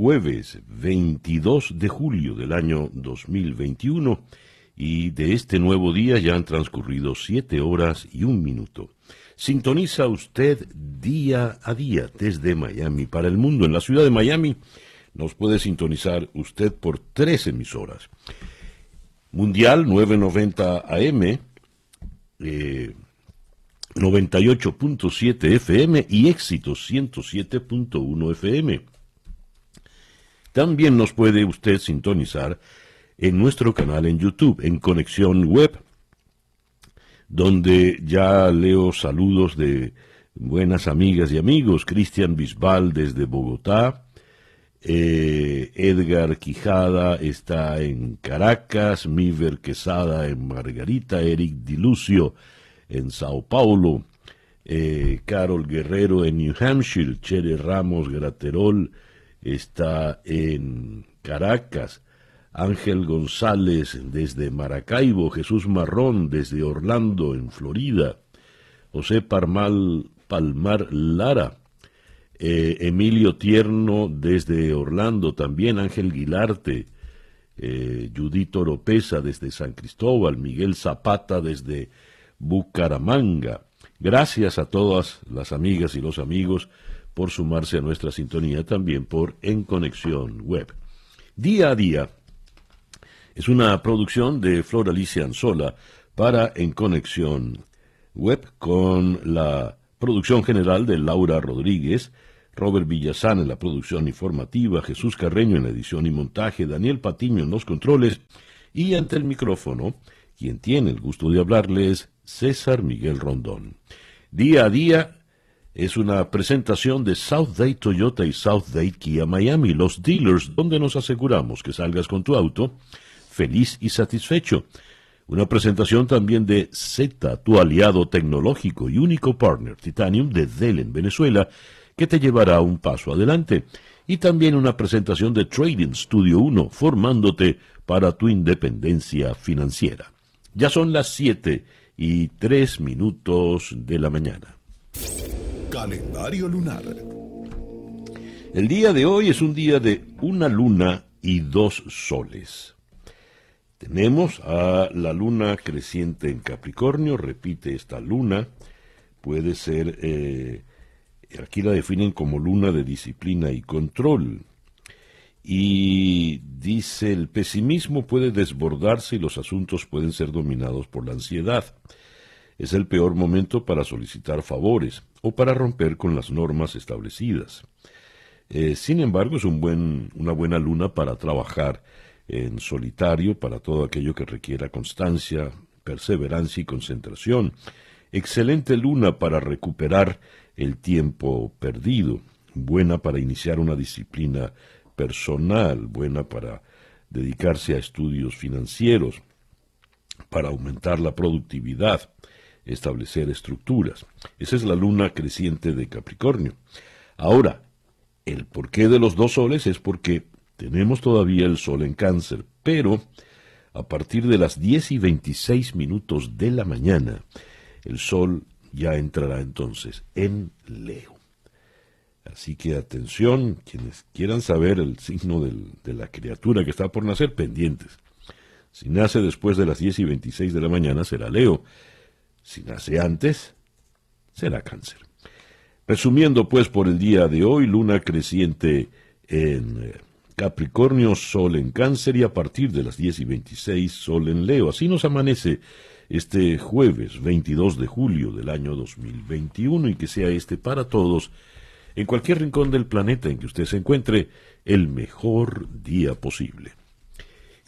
jueves 22 de julio del año 2021 y de este nuevo día ya han transcurrido siete horas y un minuto. Sintoniza usted día a día desde Miami para el mundo. En la ciudad de Miami nos puede sintonizar usted por tres emisoras. Mundial 990 AM, 98.7 FM y Éxito 107.1 FM. También nos puede usted sintonizar en nuestro canal en YouTube, en Conexión Web, donde ya leo saludos de buenas amigas y amigos. Cristian Bisbal desde Bogotá. Eh, Edgar Quijada está en Caracas, Miver Quesada en Margarita, Eric Dilucio en Sao Paulo, eh, Carol Guerrero en New Hampshire, Chere Ramos Graterol está en Caracas, Ángel González desde Maracaibo, Jesús Marrón desde Orlando, en Florida, José Palmar Lara, eh, Emilio Tierno desde Orlando, también Ángel Guilarte, eh, Judith Oropesa desde San Cristóbal, Miguel Zapata desde Bucaramanga. Gracias a todas las amigas y los amigos por sumarse a nuestra sintonía también por En Conexión Web. Día a día es una producción de Flor Alicia Anzola para En Conexión Web con la producción general de Laura Rodríguez, Robert Villazán en la producción informativa, Jesús Carreño en la edición y montaje, Daniel Patiño en los controles y ante el micrófono, quien tiene el gusto de hablarles, César Miguel Rondón. Día a día es una presentación de South Day Toyota y South Day Kia Miami, los dealers donde nos aseguramos que salgas con tu auto feliz y satisfecho. Una presentación también de Z, tu aliado tecnológico y único partner Titanium de Dell en Venezuela, que te llevará un paso adelante. Y también una presentación de Trading Studio 1, formándote para tu independencia financiera. Ya son las 7 y 3 minutos de la mañana. Calendario lunar. El día de hoy es un día de una luna y dos soles. Tenemos a la luna creciente en Capricornio, repite esta luna, puede ser, eh, aquí la definen como luna de disciplina y control. Y dice, el pesimismo puede desbordarse y los asuntos pueden ser dominados por la ansiedad. Es el peor momento para solicitar favores o para romper con las normas establecidas. Eh, sin embargo, es un buen, una buena luna para trabajar en solitario, para todo aquello que requiera constancia, perseverancia y concentración. Excelente luna para recuperar el tiempo perdido, buena para iniciar una disciplina personal, buena para dedicarse a estudios financieros, para aumentar la productividad, establecer estructuras. Esa es la luna creciente de Capricornio. Ahora, el porqué de los dos soles es porque tenemos todavía el sol en cáncer, pero a partir de las 10 y 26 minutos de la mañana, el sol ya entrará entonces en Leo. Así que atención, quienes quieran saber el signo de la criatura que está por nacer, pendientes. Si nace después de las 10 y 26 de la mañana, será Leo. Si nace antes, será cáncer. Resumiendo pues por el día de hoy, luna creciente en eh, Capricornio, sol en cáncer y a partir de las 10 y 26 sol en Leo. Así nos amanece este jueves 22 de julio del año 2021 y que sea este para todos, en cualquier rincón del planeta en que usted se encuentre, el mejor día posible.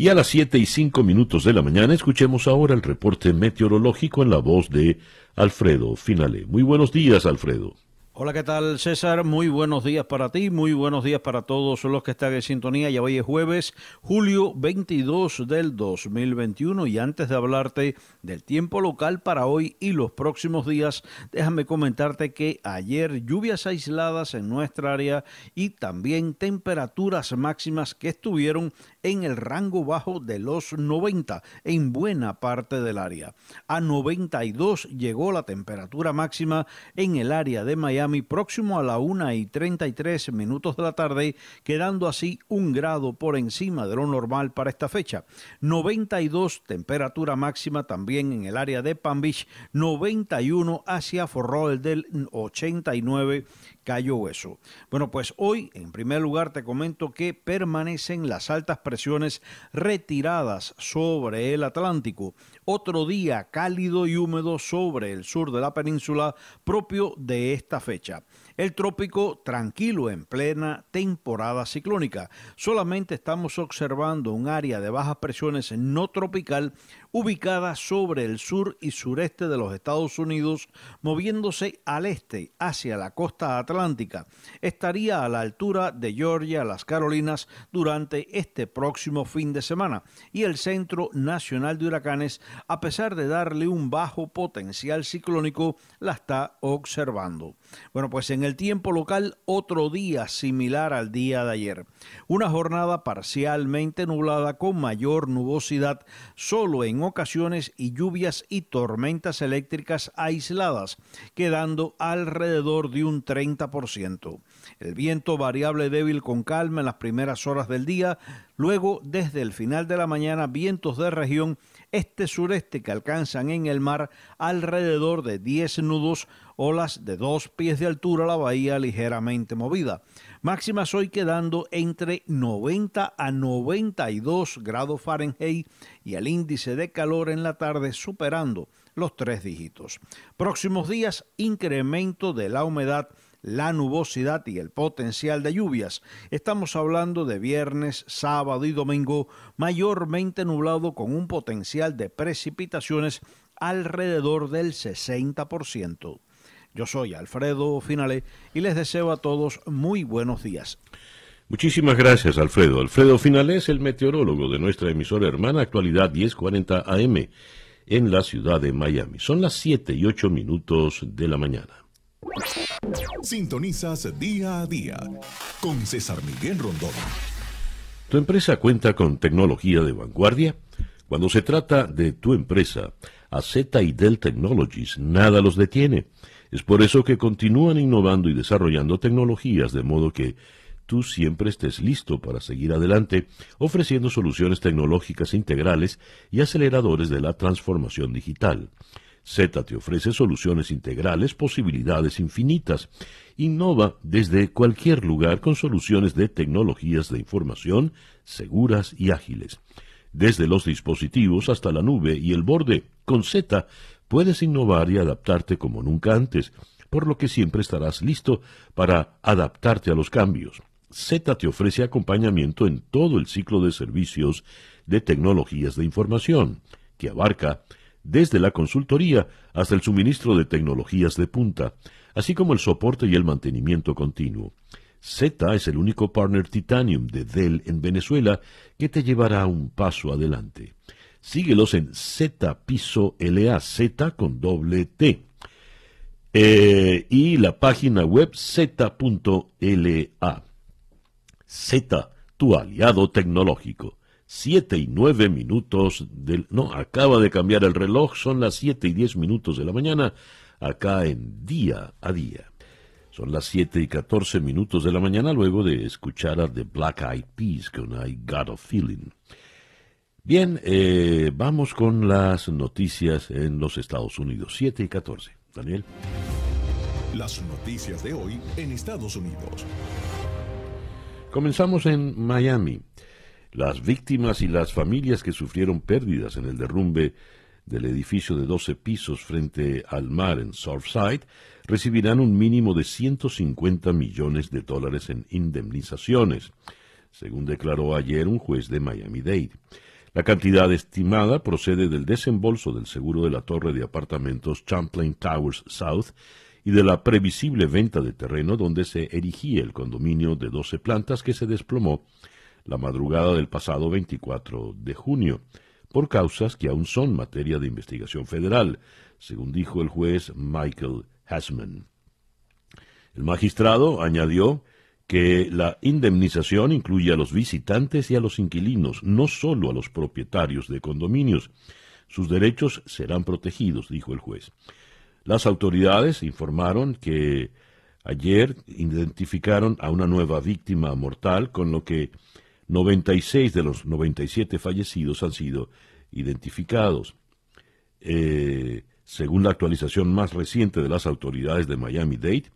Y a las siete y cinco minutos de la mañana escuchemos ahora el reporte meteorológico en la voz de Alfredo Finale. Muy buenos días, Alfredo. Hola, ¿qué tal César? Muy buenos días para ti, muy buenos días para todos los que están en sintonía. Ya hoy es jueves, julio 22 del 2021 y antes de hablarte del tiempo local para hoy y los próximos días, déjame comentarte que ayer lluvias aisladas en nuestra área y también temperaturas máximas que estuvieron en el rango bajo de los 90 en buena parte del área. A 92 llegó la temperatura máxima en el área de Miami próximo a la 1 y 33 minutos de la tarde, quedando así un grado por encima de lo normal para esta fecha. 92 temperatura máxima también en el área de Palm Beach, 91 hacia Forrol del 89 Cayo Hueso. Bueno, pues hoy, en primer lugar, te comento que permanecen las altas presiones retiradas sobre el Atlántico. Otro día cálido y húmedo sobre el sur de la península propio de esta fecha. El trópico tranquilo en plena temporada ciclónica. Solamente estamos observando un área de bajas presiones no tropical ubicada sobre el sur y sureste de los Estados Unidos, moviéndose al este hacia la costa atlántica. Estaría a la altura de Georgia, las Carolinas, durante este próximo fin de semana. Y el Centro Nacional de Huracanes, a pesar de darle un bajo potencial ciclónico, la está observando. Bueno, pues en el tiempo local, otro día similar al día de ayer. Una jornada parcialmente nublada con mayor nubosidad solo en ocasiones y lluvias y tormentas eléctricas aisladas, quedando alrededor de un 30%. El viento variable débil con calma en las primeras horas del día, luego desde el final de la mañana vientos de región este-sureste que alcanzan en el mar alrededor de 10 nudos, olas de dos pies de altura, la bahía ligeramente movida. Máximas hoy quedando entre 90 a 92 grados Fahrenheit y el índice de calor en la tarde superando los tres dígitos. Próximos días, incremento de la humedad la nubosidad y el potencial de lluvias. Estamos hablando de viernes, sábado y domingo, mayormente nublado con un potencial de precipitaciones alrededor del 60%. Yo soy Alfredo Finale y les deseo a todos muy buenos días. Muchísimas gracias, Alfredo. Alfredo Finale es el meteorólogo de nuestra emisora hermana Actualidad 1040 AM en la ciudad de Miami. Son las 7 y 8 minutos de la mañana. Sintonizas día a día con César Miguel Rondón. ¿Tu empresa cuenta con tecnología de vanguardia? Cuando se trata de tu empresa, AZ y Dell Technologies nada los detiene. Es por eso que continúan innovando y desarrollando tecnologías de modo que tú siempre estés listo para seguir adelante, ofreciendo soluciones tecnológicas integrales y aceleradores de la transformación digital. Z te ofrece soluciones integrales, posibilidades infinitas. Innova desde cualquier lugar con soluciones de tecnologías de información seguras y ágiles. Desde los dispositivos hasta la nube y el borde, con Z puedes innovar y adaptarte como nunca antes, por lo que siempre estarás listo para adaptarte a los cambios. Z te ofrece acompañamiento en todo el ciclo de servicios de tecnologías de información, que abarca desde la consultoría hasta el suministro de tecnologías de punta, así como el soporte y el mantenimiento continuo. Z es el único partner Titanium de Dell en Venezuela que te llevará un paso adelante. Síguelos en Z Piso LA, Z con doble T. Eh, y la página web z.la. Z, tu aliado tecnológico. Siete y nueve minutos del... No, acaba de cambiar el reloj, son las siete y diez minutos de la mañana, acá en día a día. Son las siete y catorce minutos de la mañana luego de escuchar a The Black Eyed Peas con I Got a Feeling. Bien, eh, vamos con las noticias en los Estados Unidos. 7 y 14. Daniel. Las noticias de hoy en Estados Unidos. Comenzamos en Miami. Las víctimas y las familias que sufrieron pérdidas en el derrumbe del edificio de 12 pisos frente al mar en Surfside recibirán un mínimo de 150 millones de dólares en indemnizaciones, según declaró ayer un juez de Miami-Dade. La cantidad estimada procede del desembolso del seguro de la torre de apartamentos Champlain Towers South y de la previsible venta de terreno donde se erigía el condominio de 12 plantas que se desplomó la madrugada del pasado 24 de junio, por causas que aún son materia de investigación federal, según dijo el juez Michael Hasman. El magistrado añadió que la indemnización incluye a los visitantes y a los inquilinos, no solo a los propietarios de condominios. Sus derechos serán protegidos, dijo el juez. Las autoridades informaron que ayer identificaron a una nueva víctima mortal, con lo que 96 de los 97 fallecidos han sido identificados. Eh, según la actualización más reciente de las autoridades de Miami-Dade,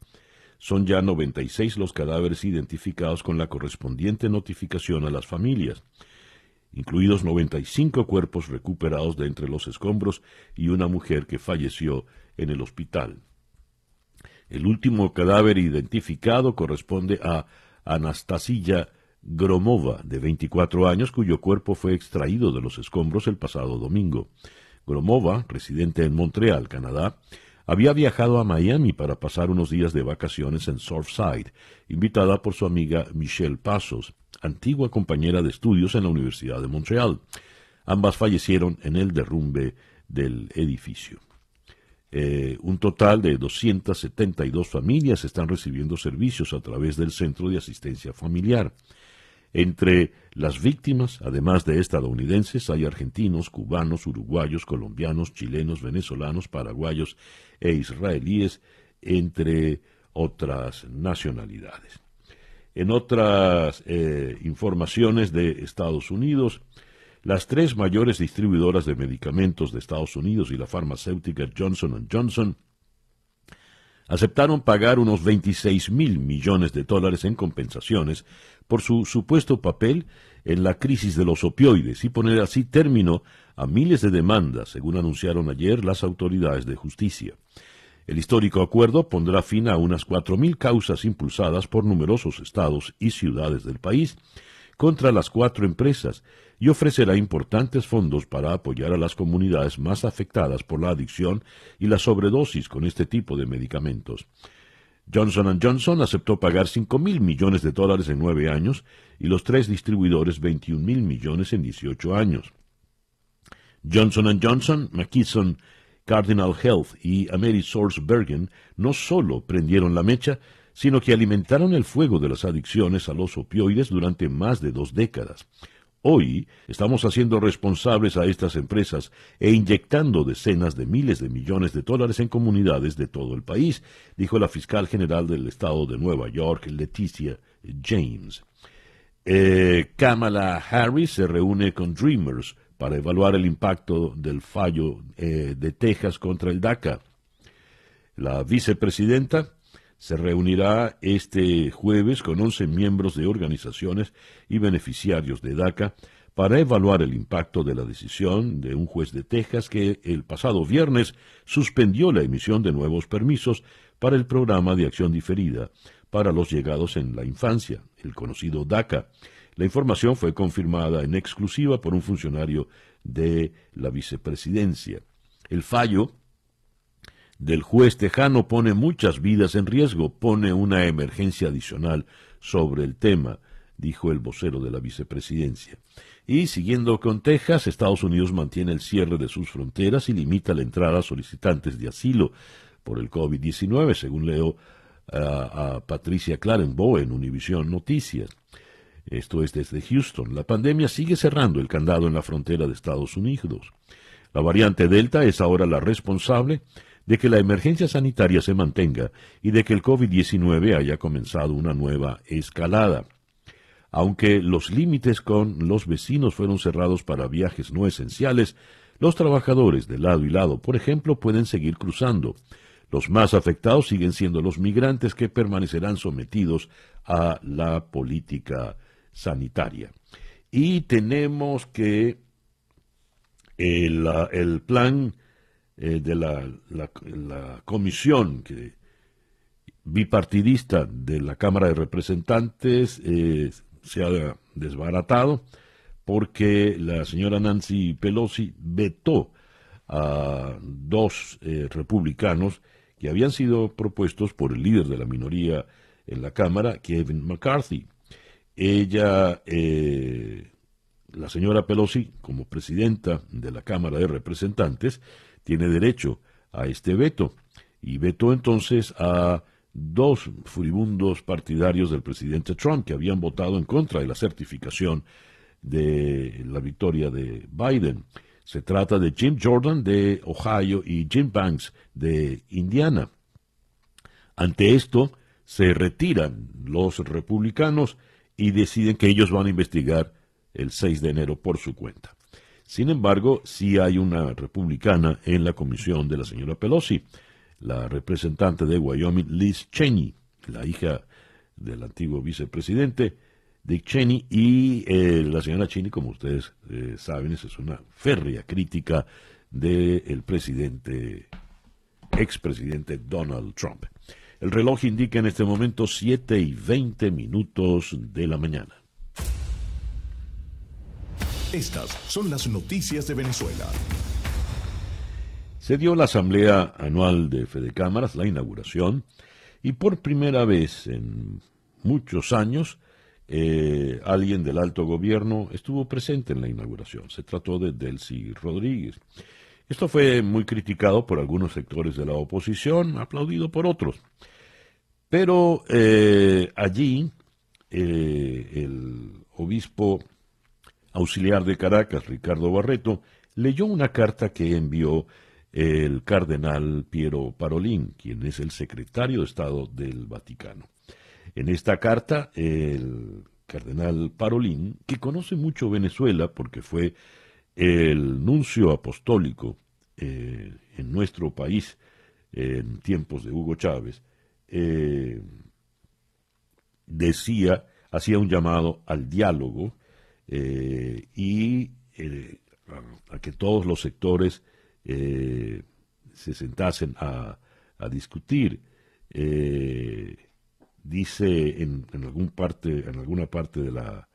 son ya 96 los cadáveres identificados con la correspondiente notificación a las familias, incluidos 95 cuerpos recuperados de entre los escombros y una mujer que falleció en el hospital. El último cadáver identificado corresponde a Anastasia Gromova, de 24 años, cuyo cuerpo fue extraído de los escombros el pasado domingo. Gromova, residente en Montreal, Canadá, había viajado a Miami para pasar unos días de vacaciones en Surfside, invitada por su amiga Michelle Pasos, antigua compañera de estudios en la Universidad de Montreal. Ambas fallecieron en el derrumbe del edificio. Eh, un total de 272 familias están recibiendo servicios a través del Centro de Asistencia Familiar. Entre las víctimas, además de estadounidenses, hay argentinos, cubanos, uruguayos, colombianos, chilenos, venezolanos, paraguayos e israelíes, entre otras nacionalidades. En otras eh, informaciones de Estados Unidos, las tres mayores distribuidoras de medicamentos de Estados Unidos y la farmacéutica Johnson Johnson aceptaron pagar unos 26 mil millones de dólares en compensaciones por su supuesto papel en la crisis de los opioides y poner así término a miles de demandas, según anunciaron ayer las autoridades de justicia. El histórico acuerdo pondrá fin a unas 4.000 causas impulsadas por numerosos estados y ciudades del país contra las cuatro empresas y ofrecerá importantes fondos para apoyar a las comunidades más afectadas por la adicción y la sobredosis con este tipo de medicamentos. Johnson Johnson aceptó pagar 5 mil millones de dólares en nueve años y los tres distribuidores 21 mil millones en 18 años. Johnson Johnson, McKesson, Cardinal Health y AmeriSourceBergen no solo prendieron la mecha, sino que alimentaron el fuego de las adicciones a los opioides durante más de dos décadas. Hoy estamos haciendo responsables a estas empresas e inyectando decenas de miles de millones de dólares en comunidades de todo el país, dijo la fiscal general del estado de Nueva York, Leticia James. Eh, Kamala Harris se reúne con Dreamers para evaluar el impacto del fallo eh, de Texas contra el DACA. La vicepresidenta se reunirá este jueves con 11 miembros de organizaciones y beneficiarios de DACA para evaluar el impacto de la decisión de un juez de Texas que el pasado viernes suspendió la emisión de nuevos permisos para el programa de acción diferida para los llegados en la infancia, el conocido DACA. La información fue confirmada en exclusiva por un funcionario de la vicepresidencia. El fallo del juez tejano pone muchas vidas en riesgo, pone una emergencia adicional sobre el tema, dijo el vocero de la vicepresidencia. Y siguiendo con Texas, Estados Unidos mantiene el cierre de sus fronteras y limita la entrada a solicitantes de asilo por el COVID-19, según leo a, Patricia Clarenboe en Univision Noticias. Esto es desde Houston. La pandemia sigue cerrando el candado en la frontera de Estados Unidos. La variante Delta es ahora la responsable de que la emergencia sanitaria se mantenga y de que el COVID-19 haya comenzado una nueva escalada. Aunque los límites con los vecinos fueron cerrados para viajes no esenciales, los trabajadores de lado y lado, por ejemplo, pueden seguir cruzando. Los más afectados siguen siendo los migrantes que permanecerán sometidos a la política sanitaria. Y tenemos que el, el plan eh, de la, la, comisión bipartidista de la Cámara de Representantes eh, se ha desbaratado porque la señora Nancy Pelosi vetó a dos eh, republicanos que habían sido propuestos por el líder de la minoría en la Cámara, Kevin McCarthy. Ella, la señora Pelosi, como presidenta de la Cámara de Representantes, tiene derecho a este veto y vetó entonces a dos furibundos partidarios del presidente Trump que habían votado en contra de la certificación de la victoria de Biden. Se trata de Jim Jordan de Ohio y Jim Banks de Indiana. Ante esto, se retiran los republicanos y deciden que ellos van a investigar el 6 de enero por su cuenta. Sin embargo, sí hay una republicana en la comisión de la señora Pelosi, la representante de Wyoming, Liz Cheney, la hija del antiguo vicepresidente, Dick Cheney y eh, la señora Cheney, como ustedes eh, saben, es una férrea crítica del presidente, expresidente Donald Trump. El reloj indica en este momento 7 y 20 minutos de la mañana. Estas son las noticias de Venezuela. Se dio la asamblea anual de Fede Cámaras, la inauguración, y por primera vez en muchos años, eh, alguien del alto gobierno estuvo presente en la inauguración. Se trató de Delcy Rodríguez. Esto fue muy criticado por algunos sectores de la oposición, aplaudido por otros. Pero eh, allí eh, el obispo auxiliar de Caracas, Ricardo Barreto, leyó una carta que envió el cardenal Piero Parolín, quien es el secretario de Estado del Vaticano. En esta carta, el cardenal Parolín, que conoce mucho Venezuela porque fue el nuncio apostólico eh, en nuestro país en tiempos de Hugo Chávez, eh, decía, hacía un llamado al diálogo eh, y a, que todos los sectores se sentasen a, a discutir dice en, algún parte, en alguna parte de la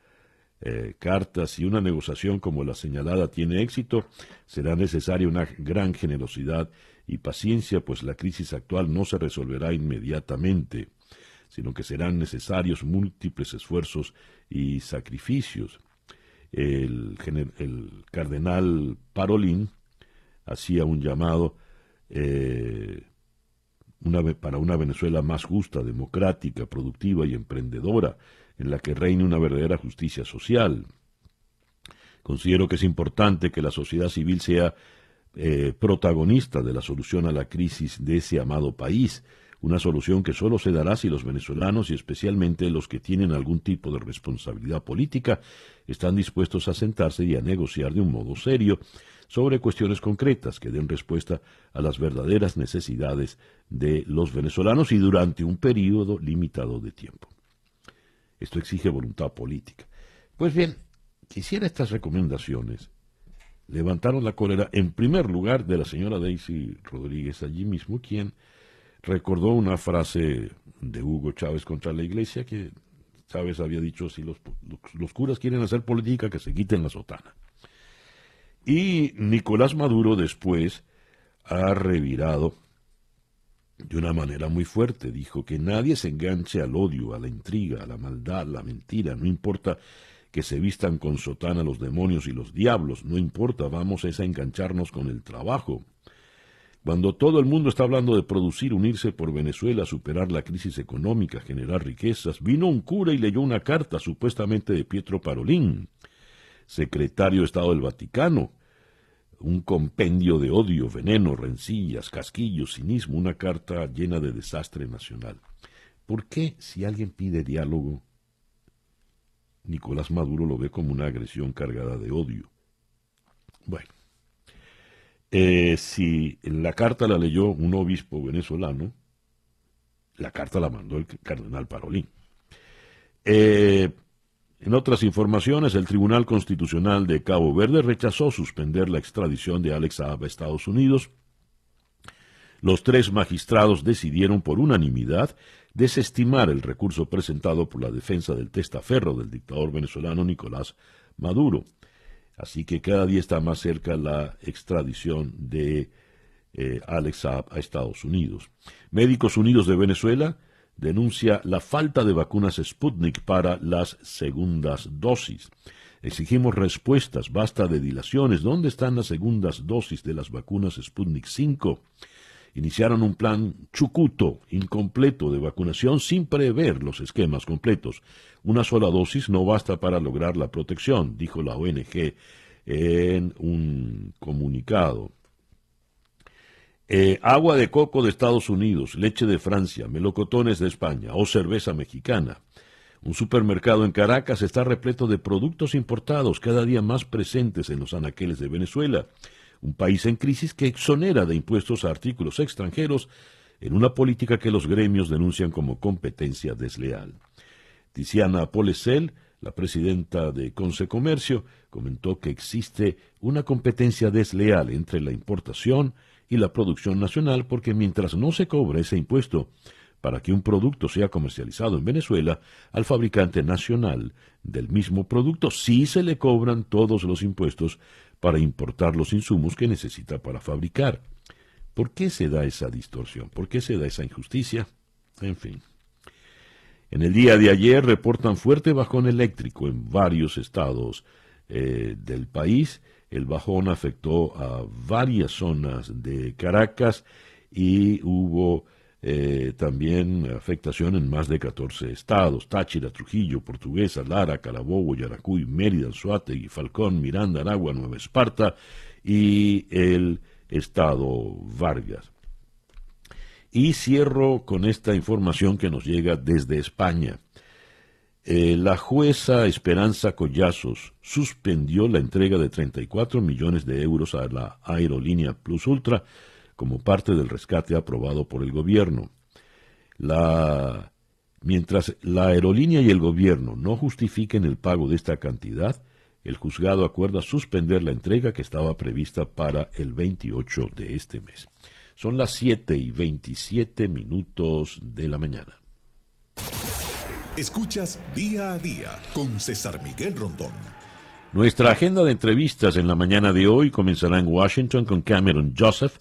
eh, carta, si una negociación como la señalada tiene éxito, será necesaria una gran generosidad y paciencia, pues la crisis actual no se resolverá inmediatamente, sino que serán necesarios múltiples esfuerzos y sacrificios. El, cardenal Parolín hacía un llamado eh, para una Venezuela más justa, democrática, productiva y emprendedora, en la que reine una verdadera justicia social. Considero que es importante que la sociedad civil sea eh, protagonista de la solución a la crisis de ese amado país, una solución que solo se dará si los venezolanos y especialmente los que tienen algún tipo de responsabilidad política están dispuestos a sentarse y a negociar de un modo serio sobre cuestiones concretas que den respuesta a las verdaderas necesidades de los venezolanos y durante un periodo limitado de tiempo. Esto exige voluntad política. Pues bien, quisiera estas recomendaciones levantaron la cólera en primer lugar de la señora Daisy Rodríguez allí mismo, quien recordó una frase de Hugo Chávez contra la iglesia que Chávez había dicho, si los, los curas quieren hacer política, que se quiten la sotana. Y Nicolás Maduro después ha revirado de una manera muy fuerte. Dijo que nadie se enganche al odio, a la intriga, a la maldad, a la mentira. No importa que se vistan con sotana los demonios y los diablos. No importa, vamos a engancharnos con el trabajo. Cuando todo el mundo está hablando de producir, unirse por Venezuela, superar la crisis económica, generar riquezas, vino un cura y leyó una carta supuestamente de Pietro Parolín secretario de Estado del Vaticano, un compendio de odio, veneno, rencillas, casquillos, cinismo, una carta llena de desastre nacional. ¿Por qué si alguien pide diálogo, Nicolás Maduro lo ve como una agresión cargada de odio? Bueno, eh, si la carta la leyó un obispo venezolano, la carta la mandó el cardenal Parolín. Eh, en otras informaciones, el Tribunal Constitucional de Cabo Verde rechazó suspender la extradición de Alex Saab a Estados Unidos. Los tres magistrados decidieron por unanimidad desestimar el recurso presentado por la defensa del testaferro del dictador venezolano Nicolás Maduro. Así que cada día está más cerca la extradición de eh, Alex Saab a Estados Unidos. Médicos Unidos de Venezuela denuncia la falta de vacunas Sputnik para las segundas dosis. Exigimos respuestas, basta de dilaciones. ¿Dónde están las segundas dosis de las vacunas Sputnik 5? Iniciaron un plan chucuto, incompleto de vacunación sin prever los esquemas completos. Una sola dosis no basta para lograr la protección, dijo la ONG en un comunicado. Eh, agua de coco de Estados Unidos, leche de Francia, melocotones de España o cerveza mexicana. Un supermercado en Caracas está repleto de productos importados cada día más presentes en los anaqueles de Venezuela, un país en crisis que exonera de impuestos a artículos extranjeros en una política que los gremios denuncian como competencia desleal. Tiziana Polesel, la presidenta de Consecomercio, comentó que existe una competencia desleal entre la importación y la producción nacional porque mientras no se cobra ese impuesto para que un producto sea comercializado en Venezuela, al fabricante nacional del mismo producto sí se le cobran todos los impuestos para importar los insumos que necesita para fabricar. ¿Por qué se da esa distorsión? ¿Por qué se da esa injusticia? En fin. En el día de ayer reportan fuerte bajón eléctrico en varios estados eh, del país el bajón afectó a varias zonas de Caracas y hubo eh, también afectación en más de 14 estados, Táchira, Trujillo, Portuguesa, Lara, Carabobo, Yaracuy, Mérida, Anzuategui, Falcón, Miranda, Aragua, Nueva Esparta y el estado Vargas. Y cierro con esta información que nos llega desde España. Eh, la jueza Esperanza Collazos suspendió la entrega de 34 millones de euros a la aerolínea Plus Ultra como parte del rescate aprobado por el gobierno. mientras la aerolínea y el gobierno no justifiquen el pago de esta cantidad, el juzgado acuerda suspender la entrega que estaba prevista para el 28 de este mes. Son las 7 y 27 minutos de la mañana. Escuchas día a día con César Miguel Rondón. Nuestra agenda de entrevistas en la mañana de hoy comenzará en Washington con Cameron Joseph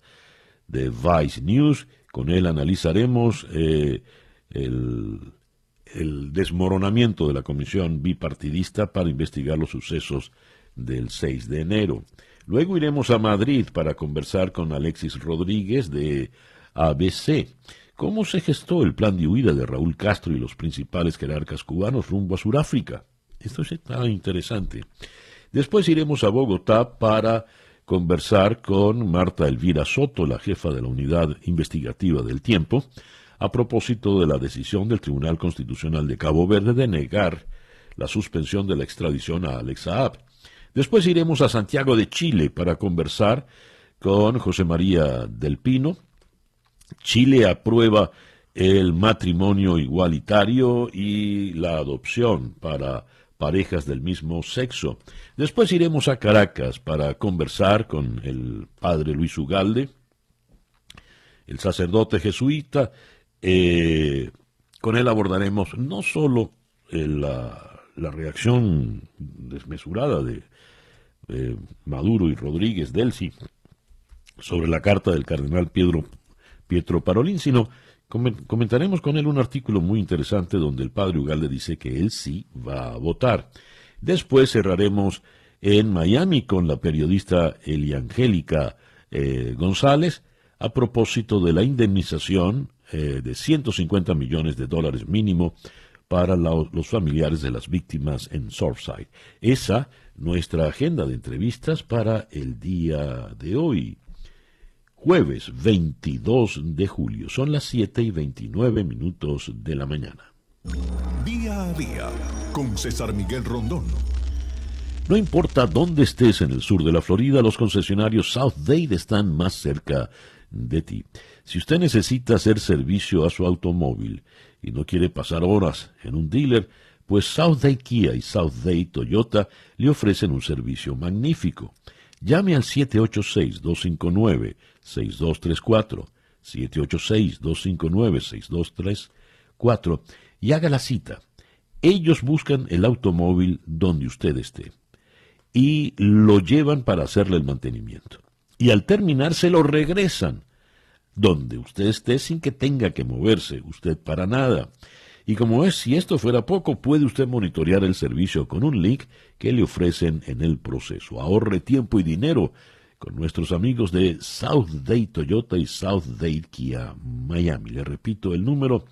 de Vice News. Con él analizaremos eh, el, el desmoronamiento de la comisión bipartidista para investigar los sucesos del 6 de enero. Luego iremos a Madrid para conversar con Alexis Rodríguez de ABC ¿Cómo se gestó el plan de huida de Raúl Castro y los principales jerarcas cubanos rumbo a Sudáfrica? Esto está interesante. Después iremos a Bogotá para conversar con Marta Elvira Soto, la jefa de la unidad investigativa del tiempo, a propósito de la decisión del Tribunal Constitucional de Cabo Verde de negar la suspensión de la extradición a Alex Saab. Después iremos a Santiago de Chile para conversar con José María del Pino, Chile aprueba el matrimonio igualitario y la adopción para parejas del mismo sexo. Después iremos a Caracas para conversar con el padre Luis Ugalde, el sacerdote jesuita. Eh, con él abordaremos no solo eh, la, reacción desmesurada de Maduro y Rodríguez Delcy sobre la carta del cardenal Pedro Pietro Parolín, sino comentaremos con él un artículo muy interesante donde el padre Ugalde dice que él sí va a votar. Después cerraremos en Miami con la periodista Eliangélica eh, González a propósito de la indemnización eh, de 150 millones de dólares mínimo para los familiares de las víctimas en Surfside. Esa nuestra agenda de entrevistas para el día de hoy jueves 22 de julio. Son las 7 y 29 minutos de la mañana. Día a día con César Miguel Rondón. No importa dónde estés en el sur de la Florida, los concesionarios South Dade están más cerca de ti. Si usted necesita hacer servicio a su automóvil y no quiere pasar horas en un dealer, pues South Dade Kia y South Dade Toyota le ofrecen un servicio magnífico. Llame al 786-259-6234, 786-259-6234 y haga la cita. Ellos buscan el automóvil donde usted esté y lo llevan para hacerle el mantenimiento. y al terminar se lo regresan, donde usted esté sin que tenga que moverse usted para nada. Y como es, si esto fuera poco, puede usted monitorear el servicio con un link que le ofrecen en el proceso. Ahorre tiempo y dinero con nuestros amigos de South Day Toyota y South Day Kia Miami. Le repito el número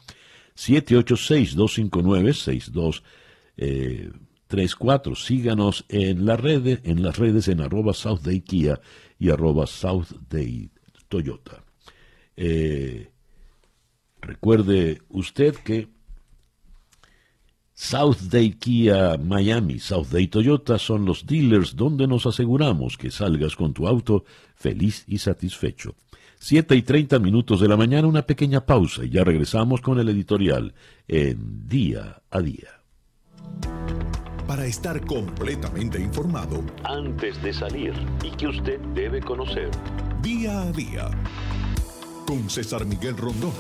786-259-6234. Eh, Síganos en, la red, en las redes en arroba South Day Kia y arroba South Day Toyota. Eh, recuerde usted que South Day Kia Miami, South Day Toyota son los dealers donde nos aseguramos que salgas con tu auto feliz y satisfecho. Siete y treinta minutos de la mañana, una pequeña pausa y ya regresamos con el editorial en Día a Día. Para estar completamente informado, antes de salir y que usted debe conocer. Día a Día, con César Miguel Rondón.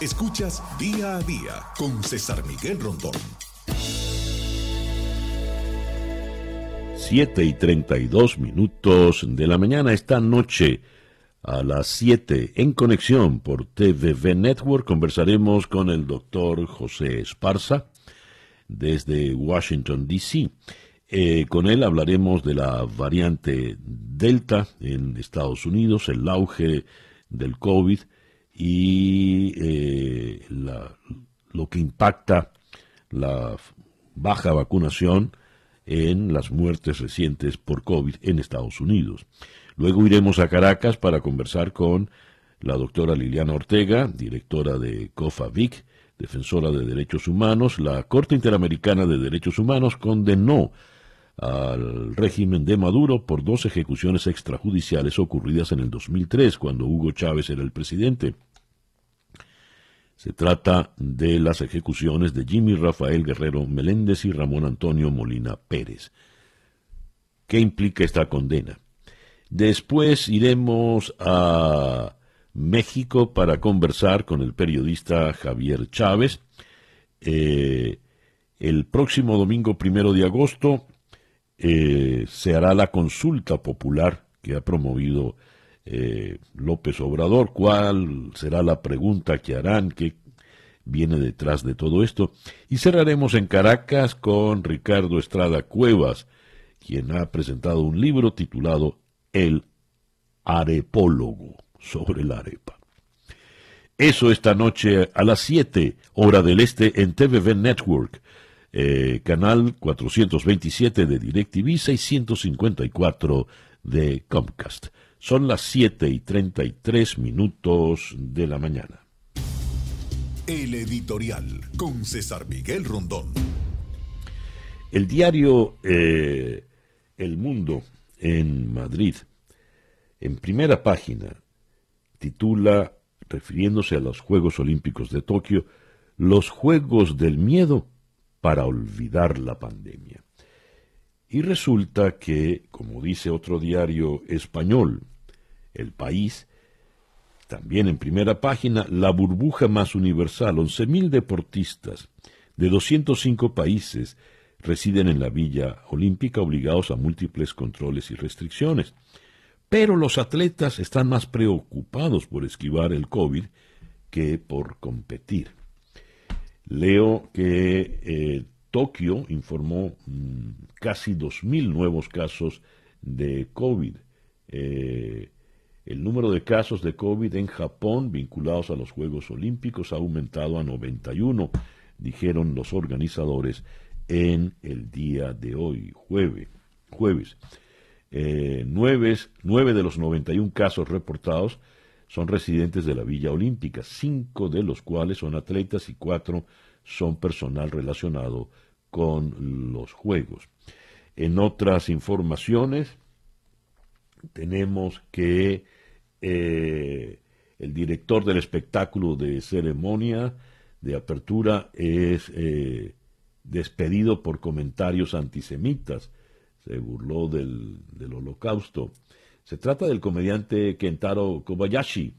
Escuchas día a día con César Miguel Rondón. 7 y 32 minutos de la mañana esta noche a las 7 en conexión por TVV Network conversaremos con el doctor José Esparza desde Washington, D.C. Eh, con él hablaremos de la variante Delta en Estados Unidos, el auge del COVID y eh, lo que impacta la baja vacunación en las muertes recientes por COVID en Estados Unidos. Luego iremos a Caracas para conversar con la doctora Liliana Ortega, directora de COFAVIC, defensora de derechos humanos. La Corte Interamericana de Derechos Humanos condenó al régimen de Maduro por dos ejecuciones extrajudiciales ocurridas en el 2003, cuando Hugo Chávez era el presidente. Se trata de las ejecuciones de Jimmy Rafael Guerrero Meléndez y Ramón Antonio Molina Pérez. ¿Qué implica esta condena? Después iremos a México para conversar con el periodista Javier Chávez. Eh, el próximo domingo primero de agosto eh, se hará la consulta popular que ha promovido eh, López Obrador, cuál será la pregunta que harán, qué viene detrás de todo esto. Y cerraremos en Caracas con Ricardo Estrada Cuevas, quien ha presentado un libro titulado El arepólogo sobre la arepa. Eso esta noche a las 7, hora del este, en TVV Network, eh, canal 427 de DirecTV, 654 de Comcast. Son las 7 y 33 minutos de la mañana. El editorial con César Miguel Rondón. El diario eh, El Mundo en Madrid, en primera página, titula, refiriéndose a los Juegos Olímpicos de Tokio, Los Juegos del Miedo para olvidar la pandemia. Y resulta que, como dice otro diario español, El País, también en primera página, la burbuja más universal, 11.000 deportistas de 205 países residen en la Villa Olímpica obligados a múltiples controles y restricciones. Pero los atletas están más preocupados por esquivar el COVID que por competir. Leo que eh, Tokio informó mm, casi 2.000 nuevos casos de COVID. Eh, el número de casos de COVID en Japón vinculados a los Juegos Olímpicos ha aumentado a 91, dijeron los organizadores en el día de hoy, jueves. jueves. Eh, nueve, nueve, de los 91 casos reportados son residentes de la Villa Olímpica, cinco de los cuales son atletas y cuatro son personal relacionado con los Juegos. En otras informaciones, tenemos que eh, el director del espectáculo de ceremonia de apertura es eh, despedido por comentarios antisemitas. Se burló del, holocausto. Se trata del comediante Kentaro Kobayashi.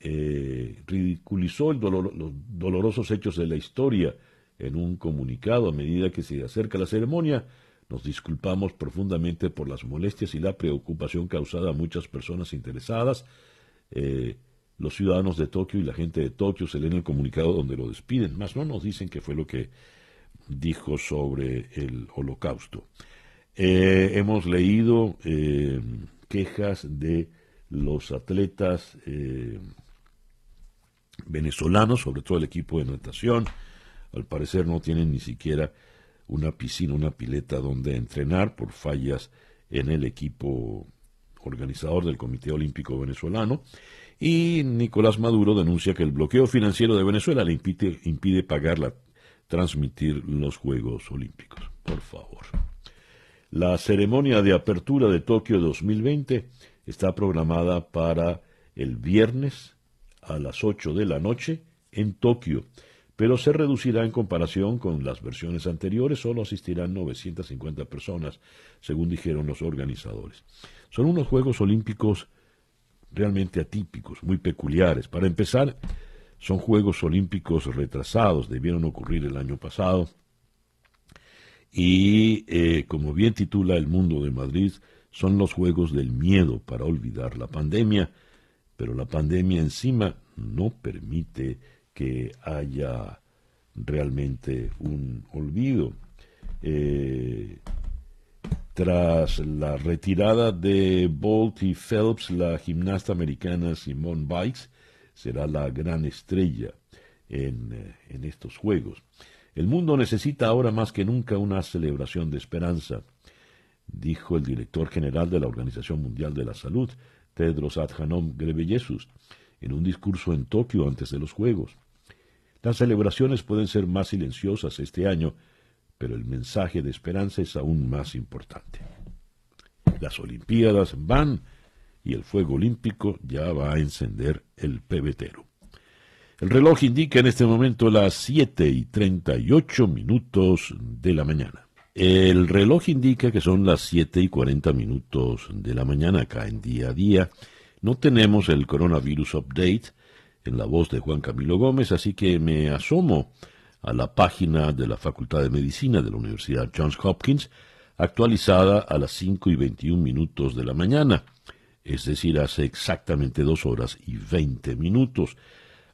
Eh, ridiculizó los dolorosos hechos de la historia en un comunicado a medida que se acerca la ceremonia, Nos disculpamos profundamente por las molestias y la preocupación causada a muchas personas interesadas. Eh, los ciudadanos de Tokio y la gente de Tokio se leen el comunicado donde lo despiden, más no nos dicen qué fue lo que dijo sobre el holocausto. Eh, hemos leído quejas de los atletas venezolanos, sobre todo el equipo de natación. Al parecer no tienen ni siquiera una piscina, una pileta donde entrenar por fallas en el equipo organizador del Comité Olímpico Venezolano. Y Nicolás Maduro denuncia que el bloqueo financiero de Venezuela le impide, impide pagarla, transmitir los Juegos Olímpicos. Por favor. La ceremonia de apertura de Tokio 2020 está programada para el viernes a las 8 de la noche en Tokio, pero se reducirá en comparación con las versiones anteriores, solo asistirán 950 personas, según dijeron los organizadores. Son unos Juegos Olímpicos realmente atípicos, muy peculiares. Para empezar, son Juegos Olímpicos retrasados, debieron ocurrir el año pasado. Y eh, como bien titula El Mundo de Madrid, son los Juegos del Miedo para olvidar la pandemia, pero la pandemia encima no permite que haya realmente un olvido. Eh, tras la retirada de Bolt y Phelps, la gimnasta americana Simone Biles será la gran estrella en, eh, en, estos Juegos. El mundo necesita ahora más que nunca una celebración de esperanza, dijo el director general de la Organización Mundial de la Salud, Tedros Adhanom Ghebreyesus, en un discurso en Tokio antes de los Juegos. Las celebraciones pueden ser más silenciosas este año, pero el mensaje de esperanza es aún más importante. Las Olimpiadas van y el fuego olímpico ya va a encender el pebetero. El reloj indica en este momento las 7 y 38 minutos de la mañana. El reloj indica que son las 7 y 40 minutos de la mañana acá en día a día. No tenemos el coronavirus update en la voz de Juan Camilo Gómez, así que me asomo a la página de la Facultad de Medicina de la Universidad Johns Hopkins, actualizada a las 5 y 21 minutos de la mañana, es decir, hace exactamente dos horas y 20 minutos.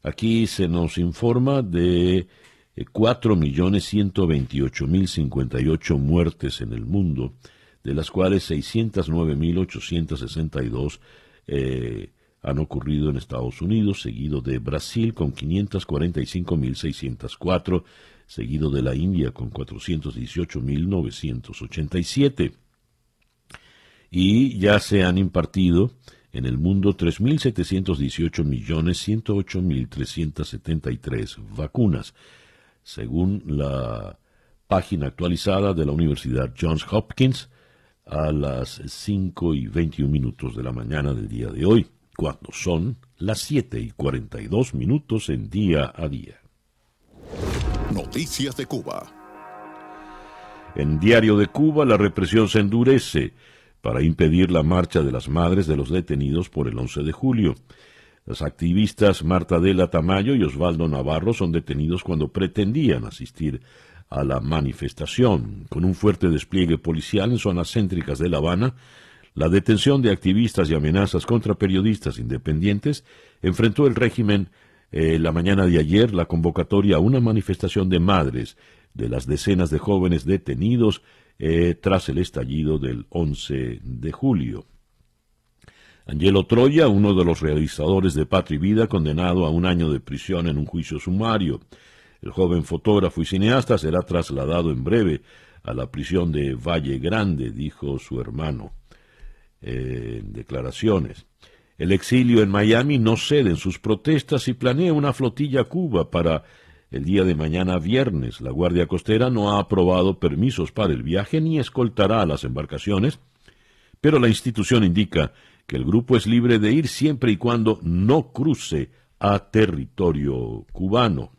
Aquí se nos informa de 4.128.058 muertes en el mundo, de las cuales 609.862 eh, han ocurrido en Estados Unidos, seguido de Brasil con 545.604, seguido de la India con 418.987. Y ya se han impartido en el mundo 3.718.108.373 vacunas, según la página actualizada de la Universidad Johns Hopkins a las 5 y 21 minutos de la mañana del día de hoy cuando son las 7 y 42 minutos en día a día. Noticias de Cuba. En Diario de Cuba la represión se endurece para impedir la marcha de las madres de los detenidos por el 11 de julio. Las activistas Marta Dela Tamayo y Osvaldo Navarro son detenidos cuando pretendían asistir a la manifestación. Con un fuerte despliegue policial en zonas céntricas de La Habana, la detención de activistas y amenazas contra periodistas independientes enfrentó el régimen eh, la mañana de ayer la convocatoria a una manifestación de madres de las decenas de jóvenes detenidos eh, tras el estallido del 11 de julio. Angelo Troya, uno de los realizadores de Patria y Vida, condenado a un año de prisión en un juicio sumario. El joven fotógrafo y cineasta será trasladado en breve a la prisión de Valle Grande, dijo su hermano en declaraciones. El exilio en Miami no cede en sus protestas y planea una flotilla a Cuba para el día de mañana viernes. La Guardia Costera no ha aprobado permisos para el viaje ni escoltará a las embarcaciones, pero la institución indica que el grupo es libre de ir siempre y cuando no cruce a territorio cubano.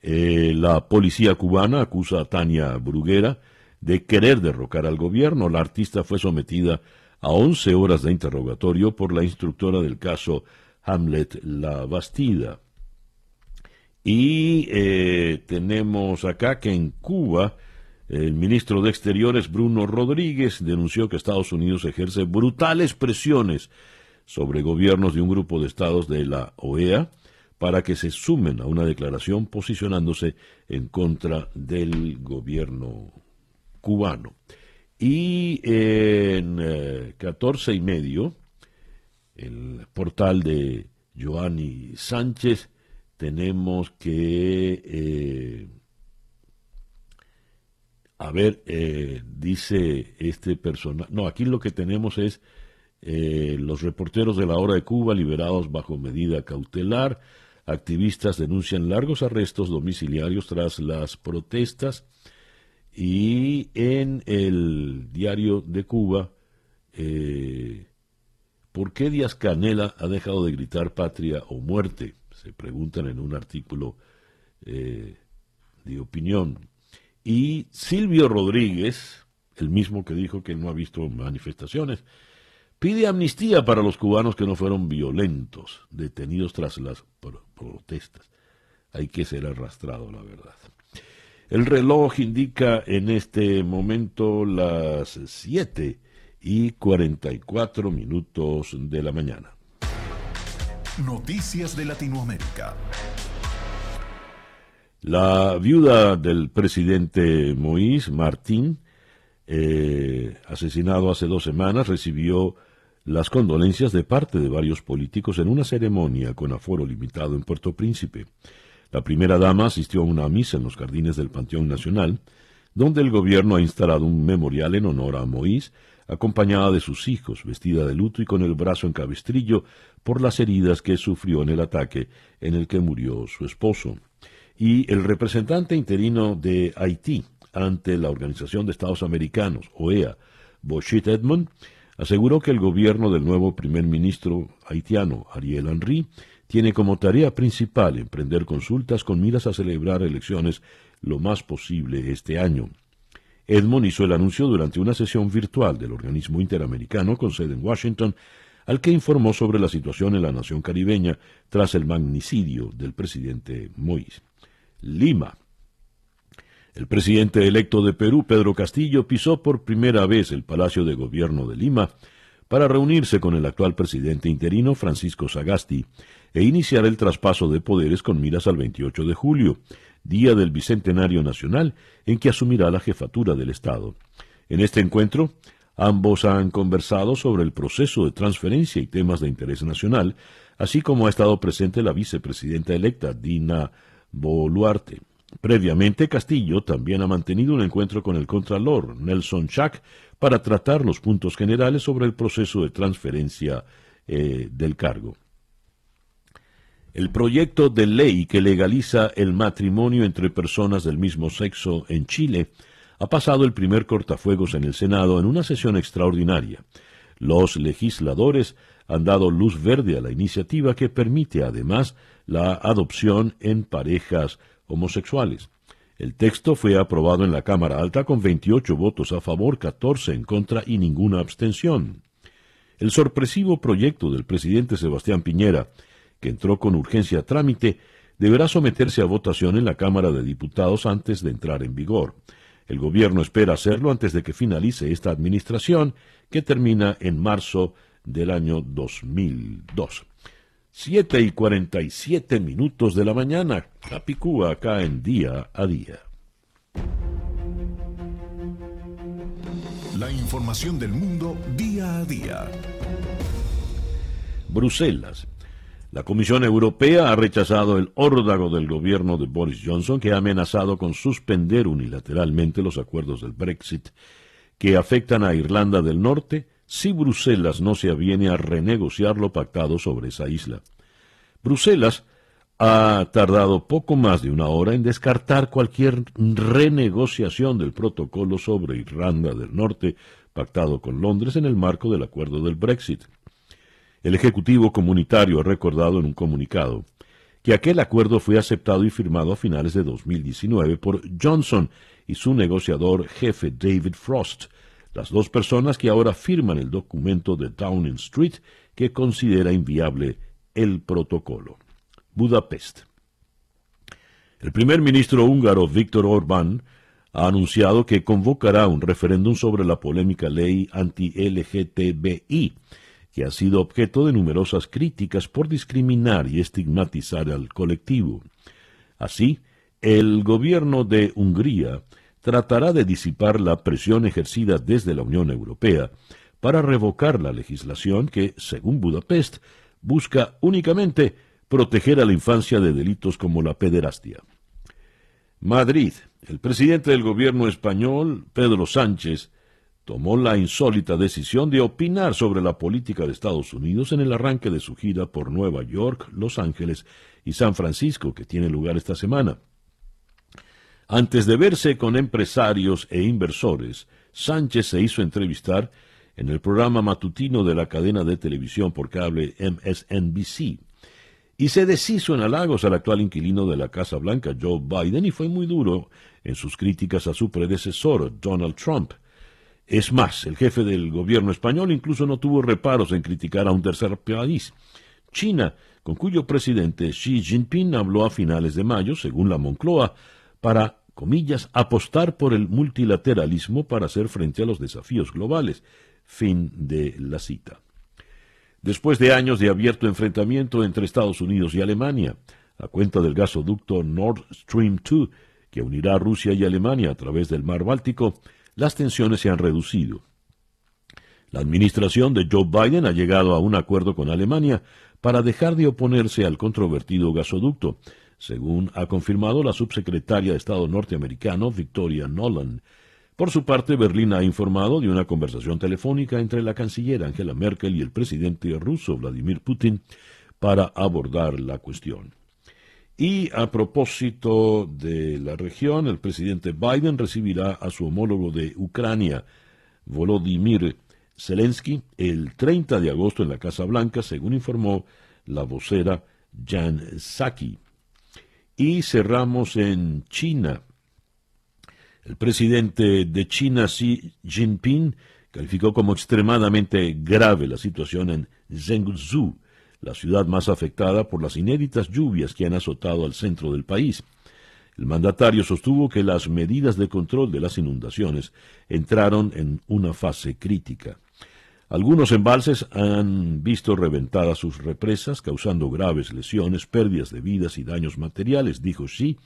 Eh, la policía cubana acusa a Tania Bruguera de querer derrocar al gobierno. La artista fue sometida a 11 horas de interrogatorio por la instructora del caso Hamlet La Bastida. Y eh, tenemos acá que en Cuba El ministro de Exteriores, Bruno Rodríguez, denunció que Estados Unidos ejerce brutales presiones sobre gobiernos de un grupo de estados de la OEA para que se sumen a una declaración posicionándose en contra del gobierno cubano. Y en eh, catorce y medio, el portal de Joanny Sánchez, tenemos que, eh, a ver, eh, dice este personaje, no, aquí lo que tenemos es los reporteros de la hora de Cuba liberados bajo medida cautelar, activistas denuncian largos arrestos domiciliarios tras las protestas, y en el diario de Cuba, eh, ¿por qué Díaz Canela ha dejado de gritar patria o muerte? Se preguntan en un artículo eh, de opinión. Y Silvio Rodríguez, el mismo que dijo que no ha visto manifestaciones, pide amnistía para los cubanos que no fueron violentos, detenidos tras las protestas. Hay que ser arrastrado, la verdad. El reloj indica en este momento las 7 y 44 minutos de la mañana. Noticias de Latinoamérica. La viuda del presidente Moïse Martín, eh, asesinado hace dos semanas, recibió las condolencias de parte de varios políticos en una ceremonia con aforo limitado en Puerto Príncipe. La primera dama asistió a una misa en los jardines del Panteón Nacional, donde el gobierno ha instalado un memorial en honor a Moïse, acompañada de sus hijos, vestida de luto y con el brazo en cabestrillo por las heridas que sufrió en el ataque en el que murió su esposo. Y el representante interino de Haití ante la Organización de Estados Americanos, OEA, Boshit Edmond, aseguró que el gobierno del nuevo primer ministro haitiano, Ariel Henry, tiene como tarea principal emprender consultas con miras a celebrar elecciones lo más posible este año. Edmond hizo el anuncio durante una sesión virtual del organismo interamericano con sede en Washington, al que informó sobre la situación en la nación caribeña tras el magnicidio del presidente Moïse. Lima. El presidente electo de Perú, Pedro Castillo, pisó por primera vez el Palacio de Gobierno de Lima para reunirse con el actual presidente interino, Francisco Sagasti, e iniciar el traspaso de poderes con miras al 28 de julio, día del Bicentenario Nacional, en que asumirá la jefatura del Estado. En este encuentro, ambos han conversado sobre el proceso de transferencia y temas de interés nacional, así como ha estado presente la vicepresidenta electa, Dina Boluarte. Previamente, Castillo también ha mantenido un encuentro con el Contralor, Nelson Schack, para tratar los puntos generales sobre el proceso de transferencia eh, del cargo. El proyecto de ley que legaliza el matrimonio entre personas del mismo sexo en Chile ha pasado el primer cortafuegos en el Senado en una sesión extraordinaria. Los legisladores han dado luz verde a la iniciativa que permite además la adopción en parejas homosexuales. El texto fue aprobado en la Cámara Alta con 28 votos a favor, 14 en contra y ninguna abstención. El sorpresivo proyecto del presidente Sebastián Piñera que entró con urgencia a trámite, deberá someterse a votación en la Cámara de Diputados antes de entrar en vigor. El gobierno espera hacerlo antes de que finalice esta administración, que termina en marzo del año 2002. Siete y cuarenta y siete minutos de la mañana, Capicúa acá en día a día. La información del mundo día a día. Bruselas la Comisión Europea ha rechazado el órdago del gobierno de Boris Johnson que ha amenazado con suspender unilateralmente los acuerdos del Brexit que afectan a Irlanda del Norte si Bruselas no se aviene a renegociar lo pactado sobre esa isla. Bruselas ha tardado poco más de una hora en descartar cualquier renegociación del protocolo sobre Irlanda del Norte pactado con Londres en el marco del acuerdo del Brexit. El Ejecutivo Comunitario ha recordado en un comunicado que aquel acuerdo fue aceptado y firmado a finales de 2019 por Johnson y su negociador jefe David Frost, las dos personas que ahora firman el documento de Downing Street que considera inviable el protocolo. Budapest. El primer ministro húngaro Viktor Orbán ha anunciado que convocará un referéndum sobre la polémica ley anti-LGTBI, que ha sido objeto de numerosas críticas por discriminar y estigmatizar al colectivo. Así, el gobierno de Hungría tratará de disipar la presión ejercida desde la Unión Europea para revocar la legislación que, según Budapest, busca únicamente proteger a la infancia de delitos como la pederastia. Madrid. El presidente del gobierno español, Pedro Sánchez, tomó la insólita decisión de opinar sobre la política de Estados Unidos en el arranque de su gira por Nueva York, Los Ángeles y San Francisco, que tiene lugar esta semana. Antes de verse con empresarios e inversores, Sánchez se hizo entrevistar en el programa matutino de la cadena de televisión por cable MSNBC y se deshizo en halagos al actual inquilino de la Casa Blanca, Joe Biden, y fue muy duro en sus críticas a su predecesor, Donald Trump. Es más, el jefe del gobierno español incluso no tuvo reparos en criticar a un tercer país, China, con cuyo presidente Xi Jinping habló a finales de mayo, según la Moncloa, para, comillas, apostar por el multilateralismo para hacer frente a los desafíos globales. Fin de la cita después de años de abierto enfrentamiento entre Estados Unidos y Alemania, a cuenta del gasoducto Nord Stream 2, que unirá a Rusia y Alemania a través del mar Báltico, las tensiones se han reducido. La administración de Joe Biden ha llegado a un acuerdo con Alemania para dejar de oponerse al controvertido gasoducto, según ha confirmado la subsecretaria de Estado norteamericano Victoria Nolan, por su parte, Berlín ha informado de una conversación telefónica entre la canciller Angela Merkel y el presidente ruso Vladimir Putin para abordar la cuestión. Y a propósito de la región, el presidente Biden recibirá a su homólogo de Ucrania, Volodymyr Zelensky, el 30 de agosto en la Casa Blanca, según informó la vocera Jan Psaki. Y cerramos en China. El presidente de China, Xi Jinping, calificó como extremadamente grave la situación en Zhengzhou, la ciudad más afectada por las inéditas lluvias que han azotado al centro del país. El mandatario sostuvo que las medidas de control de las inundaciones entraron en una fase crítica. Algunos embalses han visto reventadas sus represas, causando graves lesiones, pérdidas de vidas y daños materiales, dijo Xi,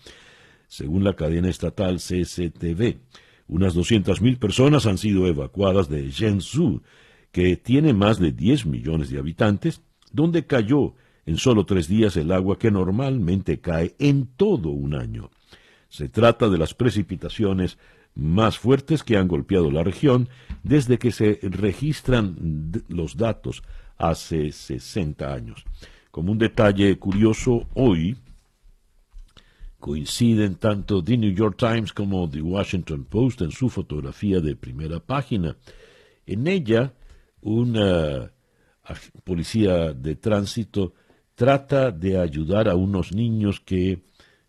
según la cadena estatal CCTV. Unas 200.000 personas han sido evacuadas de Zhengzhou, que tiene más de 10 millones de habitantes, donde cayó en solo tres días el agua que normalmente cae en todo un año. Se trata de las precipitaciones más fuertes que han golpeado la región desde que se registran los datos hace 60 años. Como un detalle curioso, hoy coinciden tanto The New York Times como The Washington Post en su fotografía de primera página. En ella, una policía de tránsito trata de ayudar a unos niños que,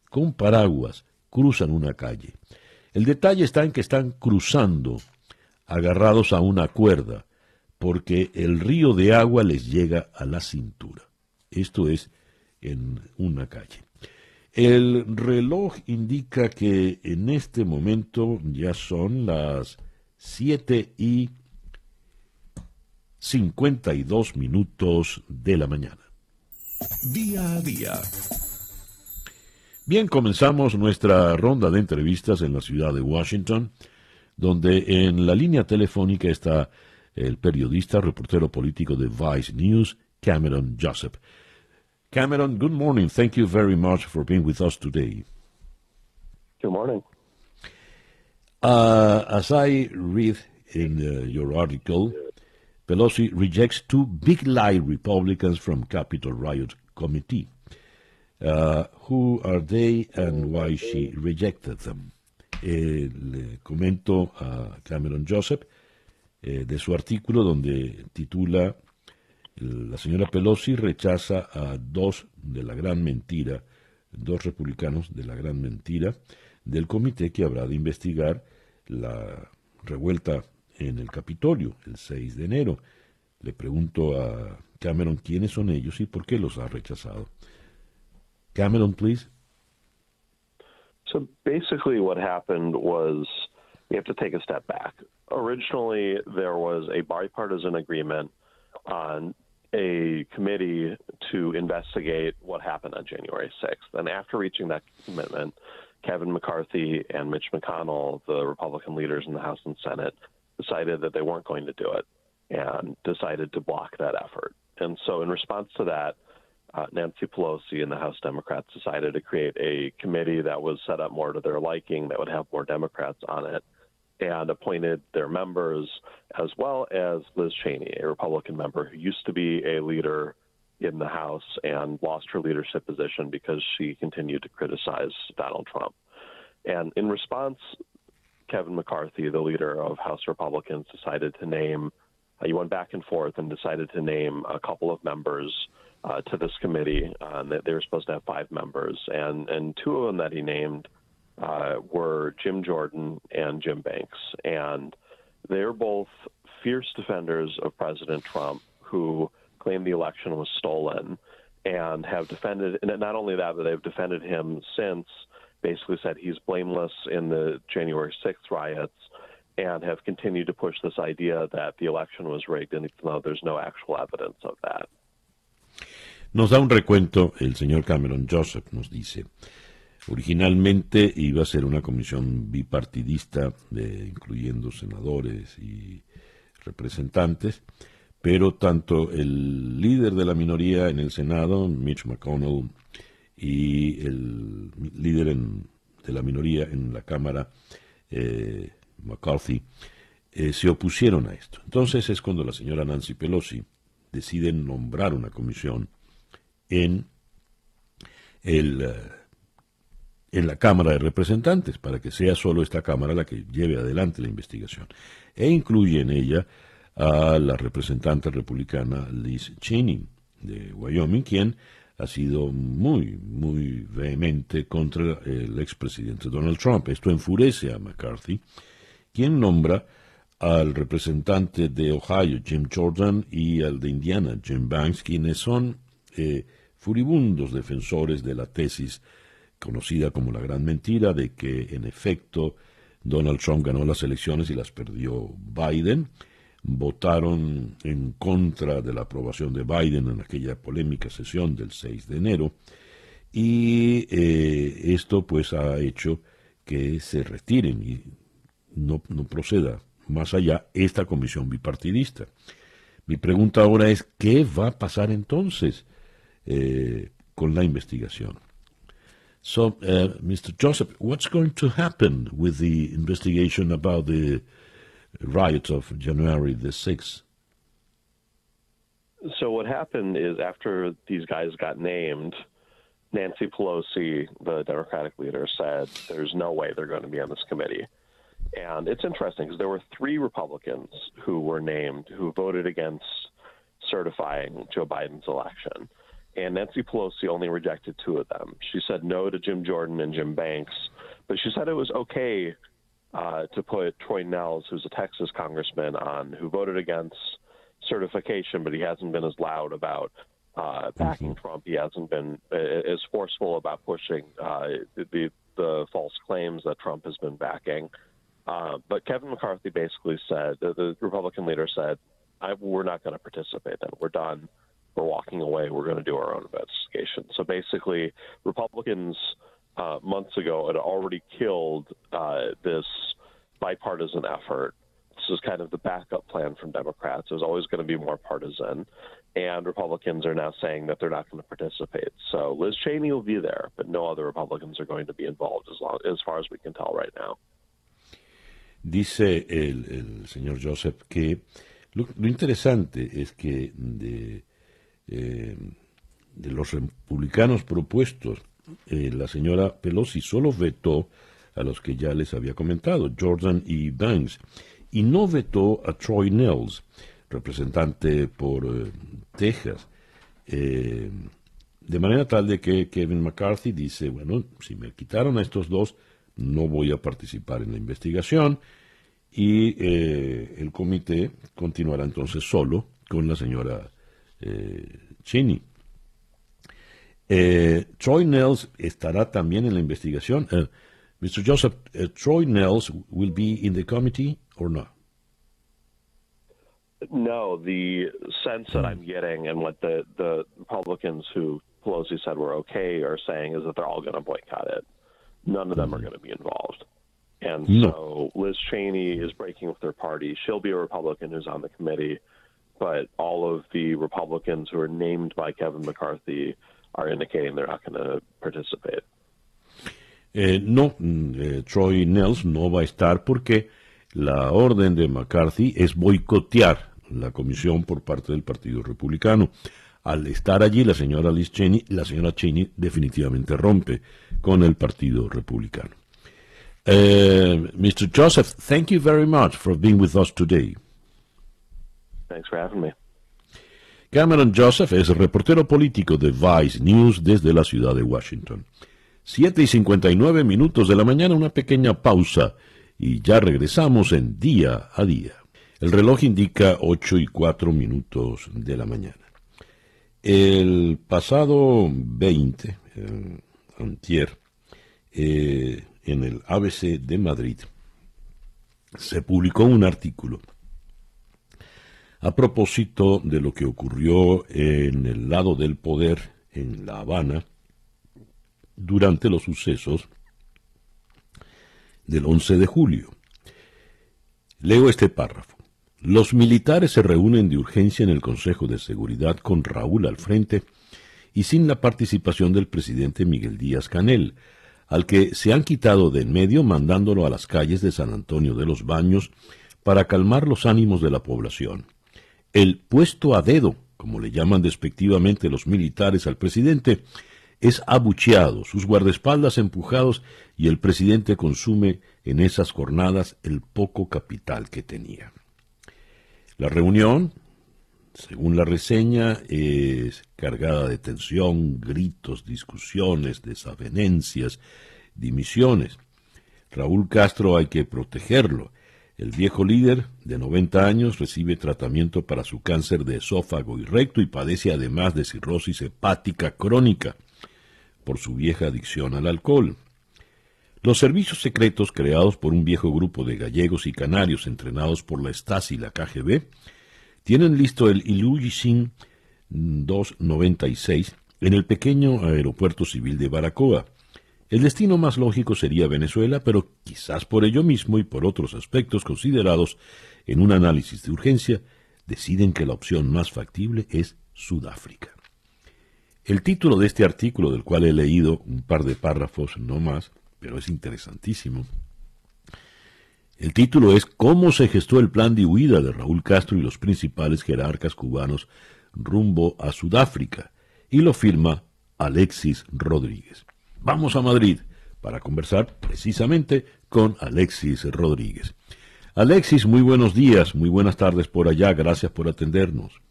con paraguas, cruzan una calle. El detalle está en que están cruzando agarrados a una cuerda, porque el río de agua les llega a la cintura. Esto es en una calle. El reloj indica que en este momento ya son las 7 y 52 minutos de la mañana. Día a día. Bien, comenzamos nuestra ronda de entrevistas en la ciudad de Washington, donde en la línea telefónica está el periodista, reportero político de Vice News, Cameron Joseph. Cameron, good morning. Thank you very much for being with us today. Good morning. Uh, as I read in uh, your article, Pelosi rejects two big lie Republicans from Capitol Riot Committee. Uh, who are they and why she rejected them? Eh, le comento a Cameron Joseph eh, de su artículo donde titula la señora Pelosi rechaza a dos de la gran mentira, dos republicanos de la gran mentira del comité que habrá de investigar la revuelta en el Capitolio el 6 de enero. Le pregunto a Cameron quiénes son ellos y por qué los ha rechazado. Cameron, please. So basically, what happened was we have to take a step back. Originally, there was a bipartisan agreement on a committee to investigate what happened on January 6th. And after reaching that commitment, Kevin McCarthy and Mitch McConnell, the Republican leaders in the House and Senate, decided that they weren't going to do it and decided to block that effort. And so, in response to that, uh, Nancy Pelosi and the House Democrats decided to create a committee that was set up more to their liking, that would have more Democrats on it, and appointed their members, as well as Liz Cheney, a Republican member who used to be a leader in the House and lost her leadership position because she continued to criticize Donald Trump. And in response, Kevin McCarthy, the leader of House Republicans, decided to name, uh, he went back and forth and decided to name a couple of members uh, to this committee. Uh, they were supposed to have five members, and, and two of them that he named uh, were Jim Jordan and Jim Banks. And they're both fierce defenders of President Trump who claim the election was stolen and have defended, and not only that, but they've defended him since, basically said he's blameless in the January 6th riots and have continued to push this idea that the election was rigged, and even though there's no actual evidence of that. Nos da un recuento el señor Cameron Joseph, nos dice. Originalmente iba a ser una comisión bipartidista, incluyendo senadores y representantes, pero tanto el líder de la minoría en el Senado, Mitch McConnell, y el líder de la minoría en la Cámara, eh, McCarthy, eh, se opusieron a esto. Entonces es cuando la señora Nancy Pelosi decide nombrar una comisión en, el, eh, en la Cámara de Representantes para que sea solo esta Cámara la que lleve adelante la investigación. E incluye en ella a la representante republicana Liz Cheney de Wyoming, quien ha sido muy, muy vehemente contra el expresidente Donald Trump. Esto enfurece a McCarthy, quien nombra al representante de Ohio, Jim Jordan, y al de Indiana, Jim Banks, quienes son eh, furibundos defensores de la tesis conocida como la gran mentira de que en efecto Donald Trump ganó las elecciones y las perdió Biden, votaron en contra de la aprobación de Biden en aquella polémica sesión del 6 de enero y eh, esto pues ha hecho que se retiren y no, no proceda más allá esta comisión bipartidista. Mi pregunta ahora es, ¿qué va a pasar entonces eh, con la investigación? So, uh, Mr. Joseph, what's going to happen with the investigation about the riot of January the 6th? So what happened is after these guys got named, Nancy Pelosi, the Democratic leader, said there's no way they're going to be on this committee. And it's interesting because there were three Republicans who were named who voted against certifying Joe Biden's election. And Nancy Pelosi only rejected two of them. She said no to Jim Jordan and Jim Banks, but she said it was okay uh, to put Troy Nels, who's a Texas congressman, on who voted against certification, but he hasn't been as loud about uh, backing mm-hmm. Trump. He hasn't been uh, as forceful about pushing uh, the the false claims that Trump has been backing. Uh, but Kevin McCarthy basically said the, the Republican leader said, "We're not going to participate. Then we're done. We're walking away. We're going to do our own investigation." So basically, Republicans uh, months ago had already killed uh, this bipartisan effort. This is kind of the backup plan from Democrats. It was always going to be more partisan, and Republicans are now saying that they're not going to participate. So Liz Cheney will be there, but no other Republicans are going to be involved as long as far as we can tell right now. Dice el, el señor Joseph que lo, lo, interesante es que de, eh, de los republicanos propuestos eh, la señora Pelosi solo vetó a los que ya les había comentado, Jordan y Banks, y no vetó a Troy Nels, representante por eh, Texas. De manera tal de que Kevin McCarthy dice, bueno, si me quitaron a estos dos, no voy a participar en la investigación y el comité continuará entonces solo con la señora Cheney. Eh, Troy Nels estará también en la investigación. Eh, Mr. Joseph, Troy Nels will be in the committee or not? No, the sense that I'm getting and what the, the Republicans who Pelosi said were okay are saying is that they're all going to boycott it. None of them are going to be involved. And No. so Liz Cheney is breaking with her party. She'll be a Republican who's on the committee, but all of the Republicans who are named by Kevin McCarthy are indicating they're not going to participate. Eh, no, mm, eh, Troy Nels no va a estar porque la orden de McCarthy es boicotear la comisión por parte del Partido Republicano. Al estar allí la señora Liz Cheney, la señora Cheney definitivamente rompe con el Partido Republicano. Eh, Mr. Joseph, thank you very much for being with us today. Thanks for having me. Cameron Joseph es reportero político de Vice News desde la ciudad de Washington. 7 y 59 minutos de la mañana, una pequeña pausa y ya regresamos en día a día. El reloj indica 8 y 4 minutos de la mañana. El pasado 20, eh, antier, eh, en el ABC de Madrid, se publicó un artículo a propósito de lo que ocurrió en el lado del poder en La Habana durante los sucesos del 11 de julio. Leo este párrafo. Los militares se reúnen de urgencia en el Consejo de Seguridad con Raúl al frente y sin la participación del presidente Miguel Díaz Canel, al que se han quitado de en medio mandándolo a las calles de San Antonio de los Baños para calmar los ánimos de la población. El puesto a dedo, como le llaman despectivamente los militares al presidente, es abucheado, sus guardaespaldas empujados y el presidente consume en esas jornadas el poco capital que tenía. La reunión, según la reseña, es cargada de tensión, gritos, discusiones, desavenencias, dimisiones. Raúl Castro hay que protegerlo. El viejo líder, de 90 años, recibe tratamiento para su cáncer de esófago y recto y padece además de cirrosis hepática crónica por su vieja adicción al alcohol. Los servicios secretos creados por un viejo grupo de gallegos y canarios entrenados por la Stasi y la KGB tienen listo el Ilyushin 296 en el pequeño aeropuerto civil de Baracoa. El destino más lógico sería Venezuela, pero quizás por ello mismo y por otros aspectos considerados en un análisis de urgencia, deciden que la opción más factible es Sudáfrica. El título de este artículo, del cual he leído un par de párrafos no más, pero es interesantísimo, el título es ¿Cómo se gestó el plan de huida de Raúl Castro y los principales jerarcas cubanos rumbo a Sudáfrica? Y lo firma Alexis Rodríguez. Vamos a Madrid para conversar precisamente con Alexis Rodríguez. Alexis, muy buenos días, muy buenas tardes por allá, gracias por atendernos.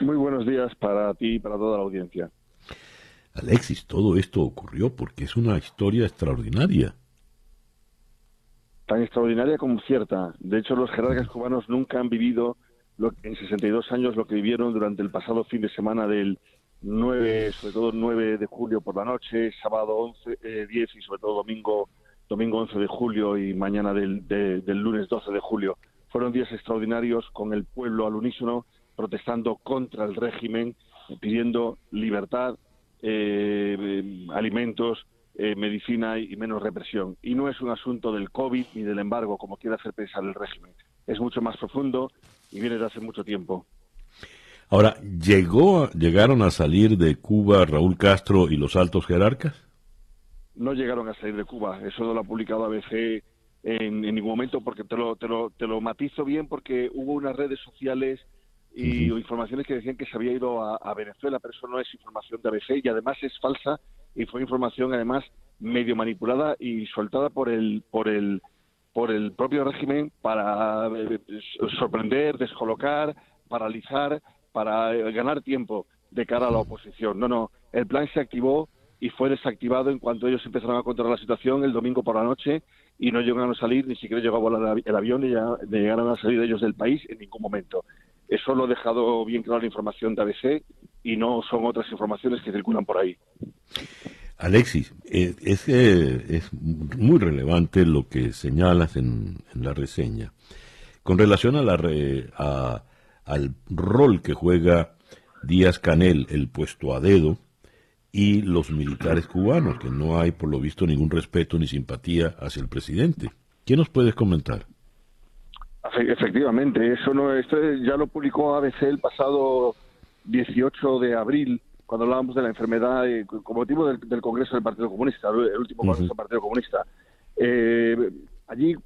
Muy buenos días para ti y para toda la audiencia. Alexis, todo esto ocurrió porque es una historia extraordinaria. Tan extraordinaria como cierta. De hecho, los jerarcas cubanos nunca han vivido lo, en 62 años lo que vivieron durante el pasado fin de semana del 9, sobre todo 9 de julio por la noche, sábado 11, eh, 10 y sobre todo domingo, domingo 11 de julio y mañana del, de, del lunes 12 de julio. Fueron días extraordinarios con el pueblo al unísono protestando contra el régimen, pidiendo libertad, eh, alimentos, eh, medicina y menos represión. Y no es un asunto del COVID ni del embargo, como quiere hacer pensar el régimen. Es mucho más profundo y viene de hace mucho tiempo. Ahora, ¿llegó, ¿llegaron a salir de Cuba Raúl Castro y los altos jerarcas? No llegaron a salir de Cuba. Eso no lo ha publicado ABC en, en ningún momento porque te lo, te, lo, te lo matizo bien porque hubo unas redes sociales y uh -huh. informaciones que decían que se había ido a, a, Venezuela, pero eso no es información de ABC y además es falsa y fue información además medio manipulada y soltada por el por el por el propio régimen para eh, sorprender, descolocar, paralizar, para eh, ganar tiempo de cara a la oposición. No, no, el plan se activó y fue desactivado en cuanto ellos empezaron a controlar la situación el domingo por la noche y no llegaron a salir, ni siquiera llegó a volar el avión, ni llegaron a salir ellos del país en ningún momento. Eso lo ha dejado bien claro la información de ABC y no son otras informaciones que circulan por ahí. Alexis, eh, es, es muy relevante lo que señalas en, la reseña con relación a la a, al rol que juega Díaz Canel, el puesto a dedo, y los militares cubanos, que no hay por lo visto ningún respeto ni simpatía hacia el presidente. ¿Qué nos puedes comentar? Efectivamente, eso no, esto ya lo publicó ABC el pasado 18 de abril cuando hablábamos de la enfermedad eh, con motivo del, Congreso del Partido Comunista, el último Congreso del Partido Comunista. Eh, allí,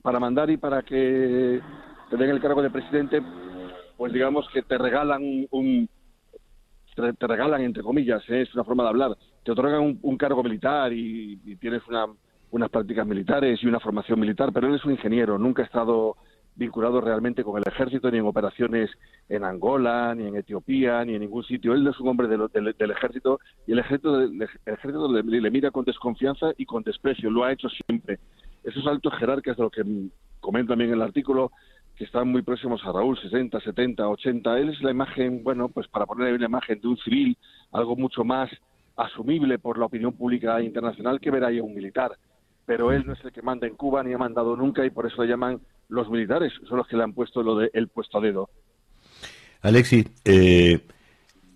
para mandar y para que te den el cargo de presidente, pues digamos que te regalan un, te, regalan entre comillas, ¿eh? es una forma de hablar, te otorgan un, cargo militar y, tienes unas prácticas militares y una formación militar, pero él es un ingeniero, nunca ha estado vinculado realmente con el ejército, ni en operaciones en Angola, ni en Etiopía, ni en ningún sitio. Él es un hombre del, ejército y el ejército, ejército le, mira con desconfianza y con desprecio. Lo ha hecho siempre. Esos altos jerarcas de lo que comenta también en el artículo, que están muy próximos a Raúl, 60, 70, 80, él es la imagen, bueno, pues para poner una imagen de un civil, algo mucho más asumible por la opinión pública internacional que ver ahí a un militar. Pero él no es el que manda en Cuba ni ha mandado nunca y por eso le llaman los militares son los que le han puesto lo de el puesto a dedo. Alexis, eh,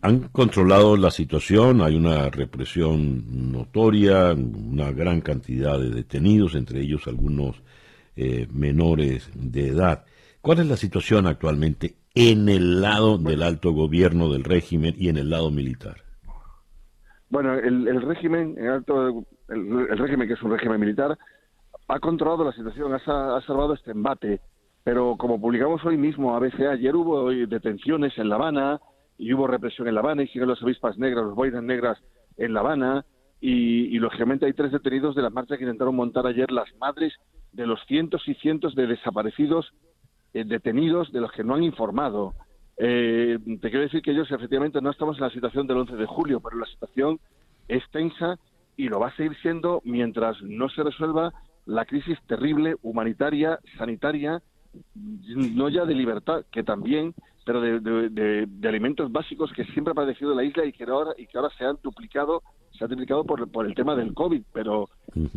han controlado la situación, hay una represión notoria, una gran cantidad de detenidos, entre ellos algunos eh, menores de edad. ¿Cuál es la situación actualmente en el lado del alto gobierno del régimen y en el lado militar? Bueno, el, régimen, el, alto, el régimen que es un régimen militar, ha controlado la situación, ha, salvado este embate. Pero como publicamos hoy mismo, a veces ayer hubo detenciones en La Habana y hubo represión en La Habana y siguen los avispas negras, los boinas negras en La Habana y, lógicamente hay tres detenidos de la marcha que intentaron montar ayer las madres de los cientos y cientos de desaparecidos eh, detenidos de los que no han informado. Eh, te quiero decir que ellos efectivamente no estamos en la situación del 11 de julio, pero la situación es tensa y lo va a seguir siendo mientras no se resuelva la crisis terrible humanitaria, sanitaria, no ya de libertad, que también, pero de, alimentos básicos que siempre ha padecido la isla y que ahora, y que ahora se han duplicado, se ha duplicado por, por el tema del COVID, pero,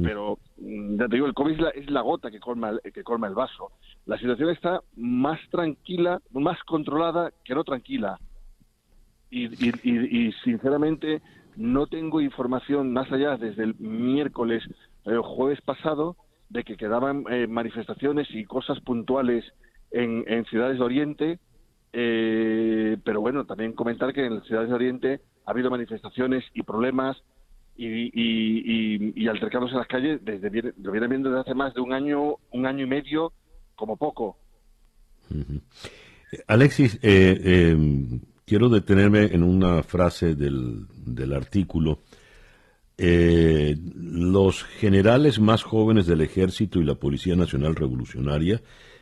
pero mm, ya te digo, el COVID es la, gota que colma, que colma el vaso. La situación está más tranquila, más controlada que no tranquila. Y, y sinceramente no tengo información más allá desde el miércoles el jueves pasado de que quedaban eh, manifestaciones y cosas puntuales en, ciudades de Oriente, eh, pero bueno, también comentar que en las ciudades de Oriente ha habido manifestaciones y problemas y, y, y, altercados en las calles desde lo vienen viendo desde hace más de un año, un año y medio, como poco. Alexis, eh, quiero detenerme en una frase del, del artículo eh, los generales más jóvenes del ejército y la Policía Nacional Revolucionaria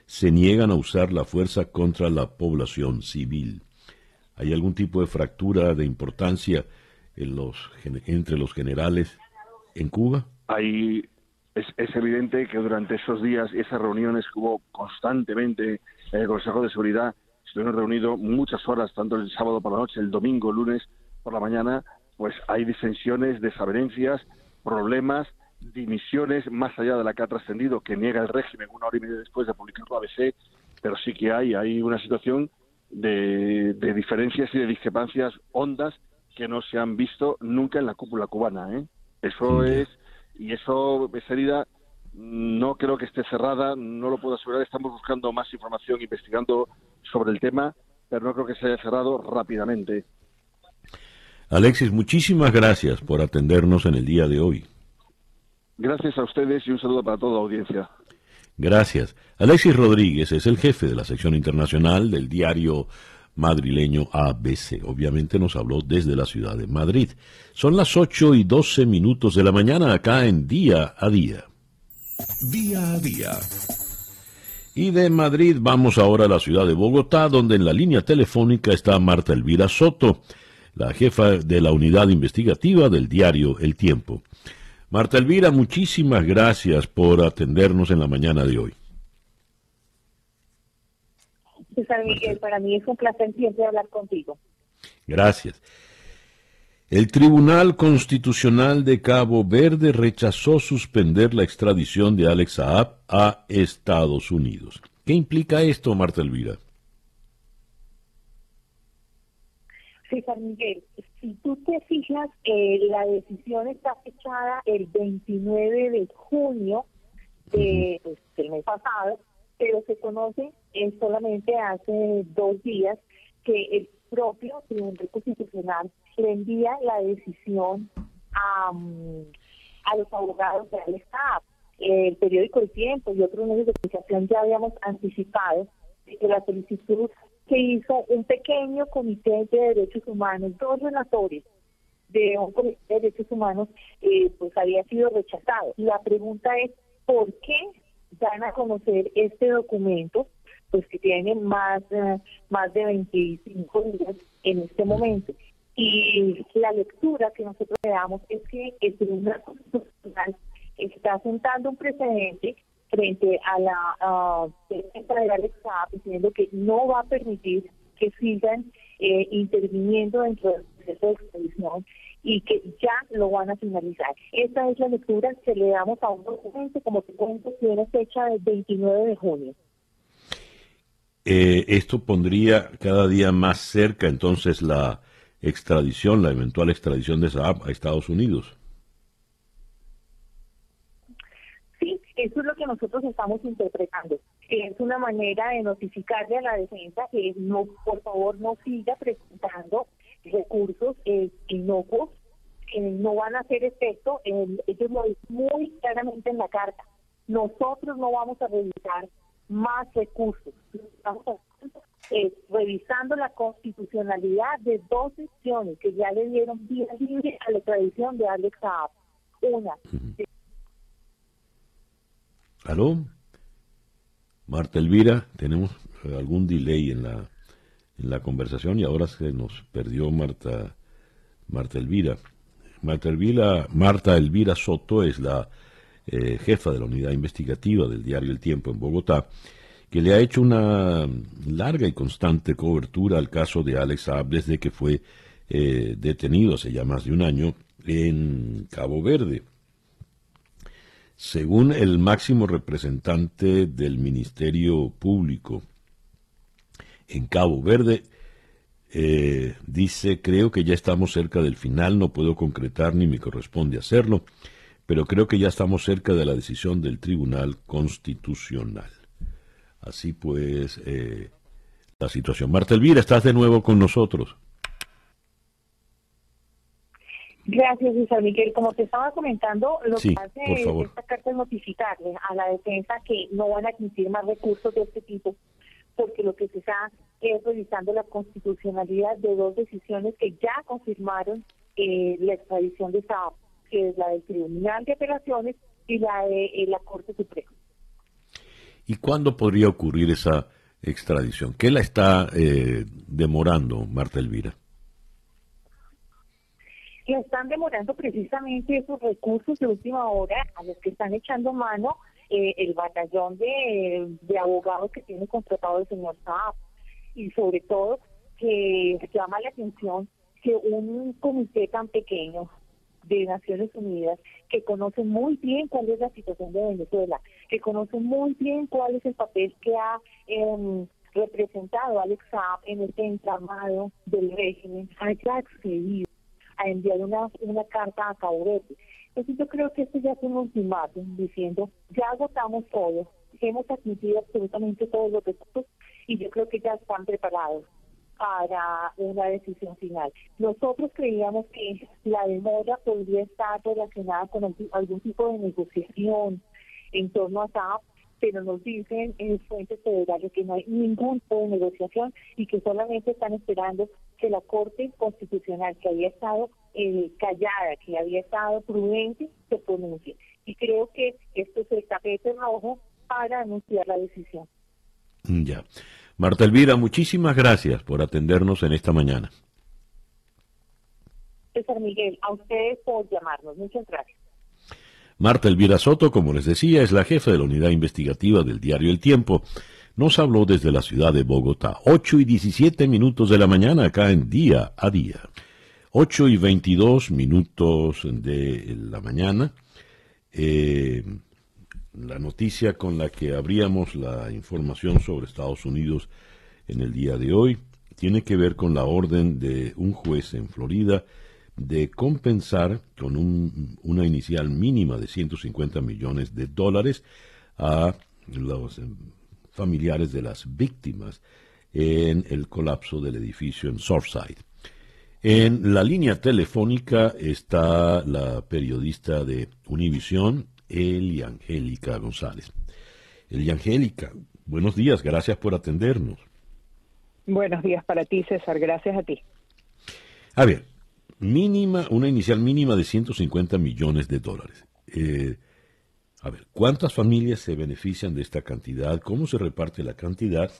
se niegan a usar la fuerza contra la población civil. ¿Hay algún tipo de fractura de importancia en los, entre los generales en Cuba? Hay, es, es evidente que durante esos días, esas reuniones que hubo constantemente en el Consejo de Seguridad, estuvieron reunidos muchas horas, tanto el sábado por la noche, el domingo, lunes por la mañana, pues hay disensiones, desavenencias, problemas, dimisiones más allá de la que ha trascendido, que niega el régimen una hora y media después de publicarlo ABC, pero sí que hay, hay una situación de, diferencias y de discrepancias hondas que no se han visto nunca en la cúpula cubana. ¿eh? Eso es, y eso, esa herida no creo que esté cerrada, no lo puedo asegurar, estamos buscando más información, investigando sobre el tema, pero no creo que se haya cerrado rápidamente. Alexis, muchísimas gracias por atendernos en el día de hoy. Gracias a ustedes y un saludo para toda la audiencia. Gracias. Alexis Rodríguez es el jefe de la sección internacional del diario madrileño ABC. Obviamente nos habló desde la ciudad de Madrid. Son las 8 y 12 minutos de la mañana acá en Día a Día. Día a Día. Y de Madrid vamos ahora a la ciudad de Bogotá, donde en la línea telefónica está Marta Elvira Soto la jefa de la unidad investigativa del diario El Tiempo. Marta Elvira, muchísimas gracias por atendernos en la mañana de hoy. César Miguel, para mí es un placer siempre hablar contigo. Gracias. El Tribunal Constitucional de Cabo Verde rechazó suspender la extradición de Alex Saab a Estados Unidos. ¿Qué implica esto, Marta Elvira? San Miguel, si tú te fijas, eh, la decisión está fechada el 29 de junio de, pues, del mes pasado, pero se conoce eh, solamente hace dos días que el propio Tribunal Constitucional le envía la decisión a, mm, a los abogados del Estado. El periódico El Tiempo y otros medios de comunicación ya habíamos anticipado que la solicitud que hizo un pequeño comité de derechos humanos, dos relatores de un comité de derechos humanos, eh, pues había sido rechazado. La pregunta es, ¿por qué dan a conocer este documento? Pues que tiene más, eh, más de 25 días en este momento. Y la lectura que nosotros le damos es que el Tribunal Constitucional está sentando un precedente frente a la defensa de Alex diciendo que no va a permitir que sigan eh, interviniendo dentro del proceso de expedición y que ya lo van a finalizar. Esta es la lectura que le damos a un documento, como te cuento, tiene fecha del 29 de junio. Eh, esto pondría cada día más cerca entonces la extradición, la eventual extradición de Saab a Estados Unidos. Sí, eso es lo que nosotros estamos interpretando. Es una manera de notificarle a la defensa que no, por favor, no siga presentando recursos eh, inocuos que no van a hacer efecto. ellos lo dicen muy claramente en la carta. Nosotros no vamos a revisar más recursos. Estamos eh, revisando la constitucionalidad de dos secciones que ya le dieron vía libre a la tradición de Alex Saab. Una, ¿Aló? Marta Elvira, tenemos eh, algún delay en la, en la conversación y ahora se nos perdió Marta, Marta Elvira. Marta Elvira, Marta Elvira Soto es la eh, jefa de la unidad investigativa del diario El Tiempo en Bogotá, que le ha hecho una larga y constante cobertura al caso de Alex Saab desde que fue eh, detenido hace ya más de un año en Cabo Verde. Según el máximo representante del Ministerio Público en Cabo Verde, eh, dice, creo que ya estamos cerca del final, no puedo concretar ni me corresponde hacerlo, pero creo que ya estamos cerca de la decisión del Tribunal Constitucional. Así pues, eh, la situación. Marta Elvira, estás de nuevo con nosotros. Gracias, Luis Miguel. Como te estaba comentando, lo que hace esta carta es notificarle a la defensa que no van a admitir más recursos de este tipo, porque lo que se está es revisando la constitucionalidad de dos decisiones que ya confirmaron eh, la extradición de Saab, que es la del Tribunal de Apelaciones y la de eh, la Corte Suprema. ¿Y cuándo podría ocurrir esa extradición? ¿Qué la está eh, demorando, Marta Elvira? Que están demorando precisamente esos recursos de última hora a los que están echando mano eh, el batallón de, abogados que tiene contratado el señor Saab. Y sobre todo que llama la atención que un comité tan pequeño de Naciones Unidas, que conoce muy bien cuál es la situación de Venezuela, que conoce muy bien cuál es el papel que ha em, representado Alex Saab en este entramado del régimen, haya accedido a enviar una, una carta a Verde. Entonces yo creo que esto ya es un ultimátum diciendo, ya agotamos todo, hemos admitido absolutamente todos los recursos y yo creo que ya están preparados para una decisión final. Nosotros creíamos que la demora podría estar relacionada con algún tipo de negociación en torno a SAP, pero nos dicen en fuentes federales que no hay ningún tipo de negociación y que solamente están esperando que la Corte Constitucional, que había estado eh, callada, que había estado prudente, se pronuncie. Y creo que esto es el tapete rojo para anunciar la decisión. Ya. Marta Elvira, muchísimas gracias por atendernos en esta mañana. César Miguel, a ustedes por llamarnos. Muchas gracias. Marta Elvira Soto, como les decía, es la jefa de la unidad investigativa del diario El Tiempo. Nos habló desde la ciudad de Bogotá. 8 y 17 minutos de la mañana acá en Día a Día. 8 y 22 minutos de la mañana. Eh, la noticia con la que abríamos la información sobre Estados Unidos en el día de hoy tiene que ver con la orden de un juez en Florida de compensar con una inicial mínima de 150 millones de dólares a los eh, familiares de las víctimas en el colapso del edificio en Surfside. En la línea telefónica está la periodista de Univisión, Eli Angélica González. Eli Angélica, buenos días, gracias por atendernos. Buenos días para ti, César, gracias a ti. A ver, mínima, una inicial mínima de 150 millones de dólares. Eh, a ver, ¿cuántas familias se benefician de esta cantidad? ¿Cómo se reparte la cantidad?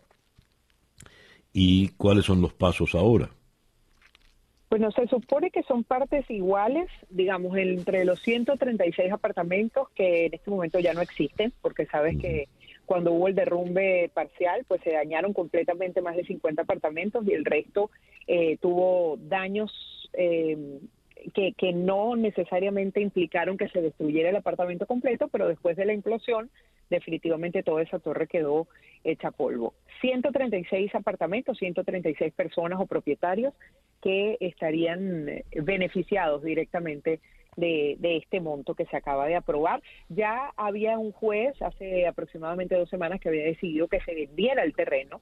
¿Y cuáles son los pasos ahora? Bueno, se supone que son partes iguales, digamos, entre los 136 apartamentos que en este momento ya no existen, porque sabes que cuando hubo el derrumbe parcial, pues se dañaron completamente más de 50 apartamentos y el resto eh, tuvo daños eh, que, no necesariamente implicaron que se destruyera el apartamento completo, pero después de la implosión, definitivamente toda esa torre quedó hecha polvo. 136 apartamentos, 136 personas o propietarios que estarían eh, beneficiados directamente de, de, este monto que se acaba de aprobar. Ya había un juez hace aproximadamente dos semanas que había decidido que se vendiera el terreno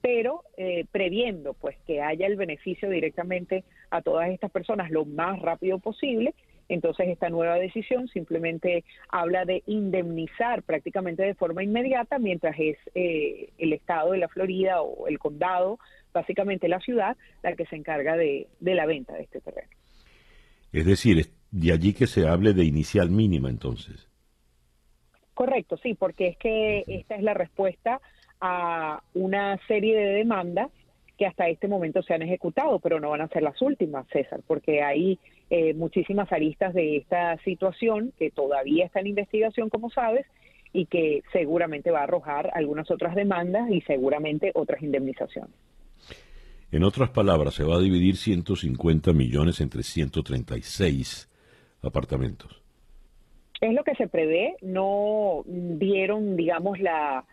pero eh, previendo pues que haya el beneficio directamente a todas estas personas lo más rápido posible. Entonces esta nueva decisión simplemente habla de indemnizar prácticamente de forma inmediata mientras es eh, el estado de la Florida o el condado, básicamente la ciudad, la que se encarga de, de la venta de este terreno. Es decir, de allí que se hable de inicial mínima entonces. Correcto, sí, porque es que esta es la respuesta a una serie de demandas que hasta este momento se han ejecutado, pero no van a ser las últimas, César, porque hay eh, muchísimas aristas de esta situación que todavía está en investigación, como sabes, y que seguramente va a arrojar algunas otras demandas y seguramente otras indemnizaciones. En otras palabras, se va a dividir 150 millones entre 136 apartamentos. Es lo que se prevé, no dieron, digamos, la,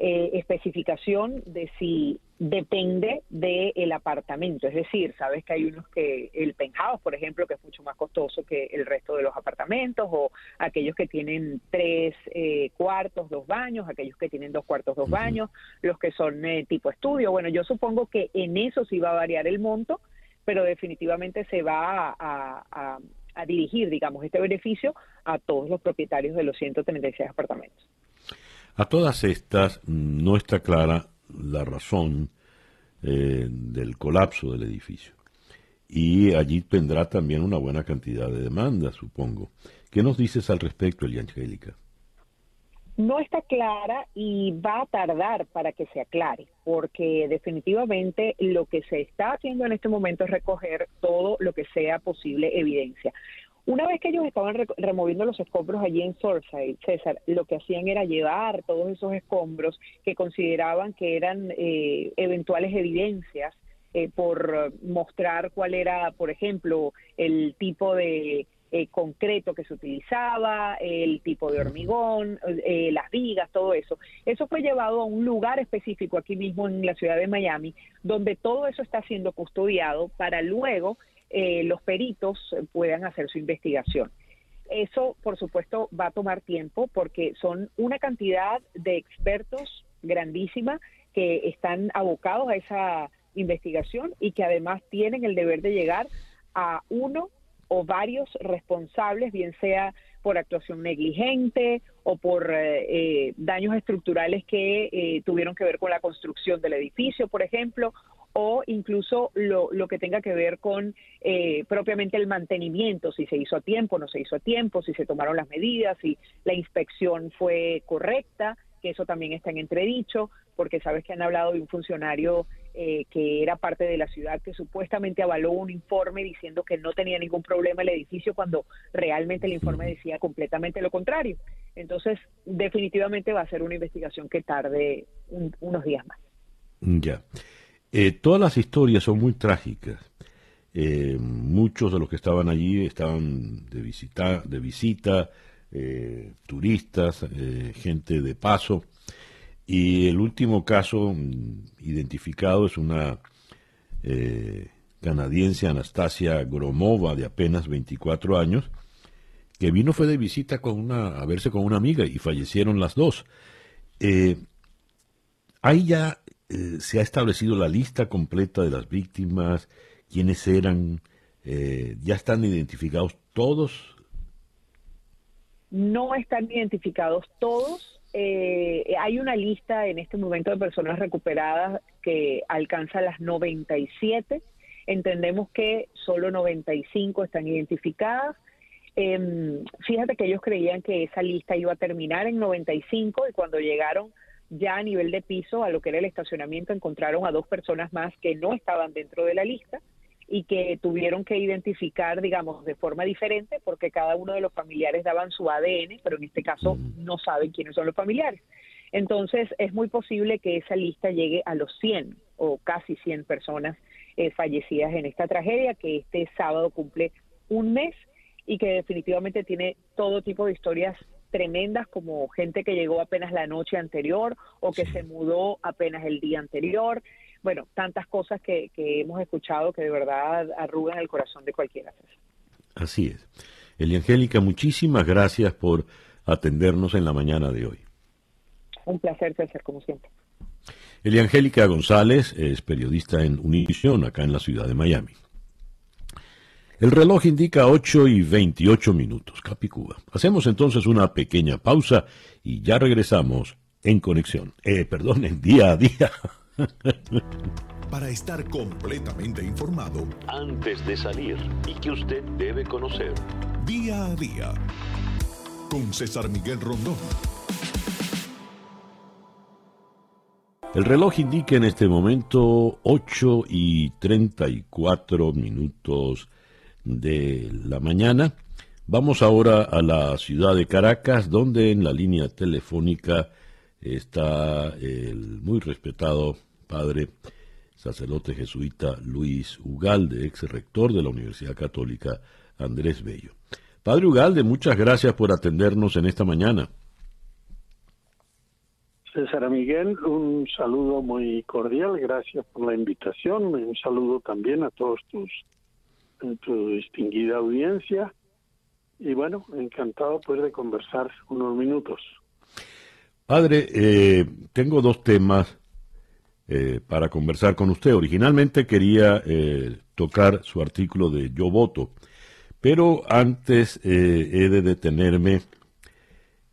eh, especificación de si depende del apartamento. Es decir, sabes que hay unos que, el penthouse, por ejemplo, que es mucho más costoso que el resto de los apartamentos, o aquellos que tienen tres eh, cuartos, dos baños, aquellos que tienen dos cuartos, dos baños, los que son eh, tipo estudio. Bueno, yo supongo que en eso sí va a variar el monto, pero definitivamente se va a, a dirigir, digamos, este beneficio a todos los propietarios de los 136 apartamentos. A todas estas no está clara la razón eh, del colapso del edificio. Y allí tendrá también una buena cantidad de demandas, supongo. ¿Qué nos dices al respecto, Elia Angélica? No está clara y va a tardar para que se aclare, porque definitivamente lo que se está haciendo en este momento es recoger todo lo que sea posible evidencia. Una vez que ellos estaban removiendo los escombros allí en Surfside, César, lo que hacían era llevar todos esos escombros que consideraban que eran eh, eventuales evidencias eh, por mostrar cuál era, por ejemplo, el tipo de eh, concreto que se utilizaba, el tipo de hormigón, las vigas, todo eso. Eso fue llevado a un lugar específico aquí mismo en la ciudad de Miami, donde todo eso está siendo custodiado para luego eh, los peritos puedan hacer su investigación. Eso, por supuesto, va a tomar tiempo porque son una cantidad de expertos grandísima que están abocados a esa investigación y que además tienen el deber de llegar a uno o varios responsables, bien sea por actuación negligente o por eh, eh, daños estructurales que tuvieron que ver con la construcción del edificio, por ejemplo, o incluso lo, lo que tenga que ver con eh, propiamente el mantenimiento, si se hizo a tiempo, no se hizo a tiempo, si se tomaron las medidas, si la inspección fue correcta, que eso también está en entredicho, porque sabes que han hablado de un funcionario eh, que era parte de la ciudad que supuestamente avaló un informe diciendo que no tenía ningún problema el edificio cuando realmente el informe decía completamente lo contrario. Entonces, definitivamente va a ser una investigación que tarde unos días más. Ya. Eh, todas las historias son muy trágicas Eh, muchos de los que estaban allí estaban de visita, de visita eh, turistas, gente de paso. Y el último caso mm, identificado es una canadiense, Anastasia Gromova, de apenas 24 años, que vino fue de visita con una, a verse con una amiga y fallecieron las dos. ahí ya se ha establecido la lista completa de las víctimas, quiénes eran, eh, ya están identificados todos. No están identificados todos. Eh, hay una lista en este momento de personas recuperadas que alcanza las 97. Entendemos que solo 95 están identificadas. Em, fíjate que ellos creían que esa lista iba a terminar en 95 y cuando llegaron ya a nivel de piso a lo que era el estacionamiento encontraron a dos personas más que no estaban dentro de la lista y que tuvieron que identificar, digamos, de forma diferente, porque cada uno de los familiares daban su ADN, pero en este caso no saben quiénes son los familiares. Entonces, es muy posible que esa lista llegue a los 100 o casi 100 personas eh, fallecidas en esta tragedia, que este sábado cumple un mes y que definitivamente tiene todo tipo de historias tremendas, como gente que llegó apenas la noche anterior o que se mudó apenas el día anterior, bueno, tantas cosas que, hemos escuchado que de verdad arrugan el corazón de cualquiera. Así es. Eliangélica, muchísimas gracias por atendernos en la mañana de hoy. Un placer, César, como siempre. Eliangélica González es periodista en Univision, acá en la ciudad de Miami. El reloj indica 8 y 28 minutos, Capicúa. Hacemos entonces una pequeña pausa y ya regresamos en conexión. Eh, perdón, en día a día. Para estar completamente informado antes de salir y que usted debe conocer. Día a día. Con César Miguel Rondón. El reloj indica en este momento 8 y 34 minutos de la mañana. Vamos ahora a la ciudad de Caracas, donde en la línea telefónica está el muy respetado padre sacerdote jesuita Luis Ugalde, ex rector de la Universidad Católica Andrés Bello. Padre Ugalde, muchas gracias por atendernos en esta mañana. César Miguel, un saludo muy cordial, gracias por la invitación, un saludo también a todos tus tu distinguida audiencia y bueno, encantado pues de conversar unos minutos. Padre, eh, tengo dos temas eh, para conversar con usted. Originalmente quería eh, tocar su artículo de Yo voto, pero antes eh, he de detenerme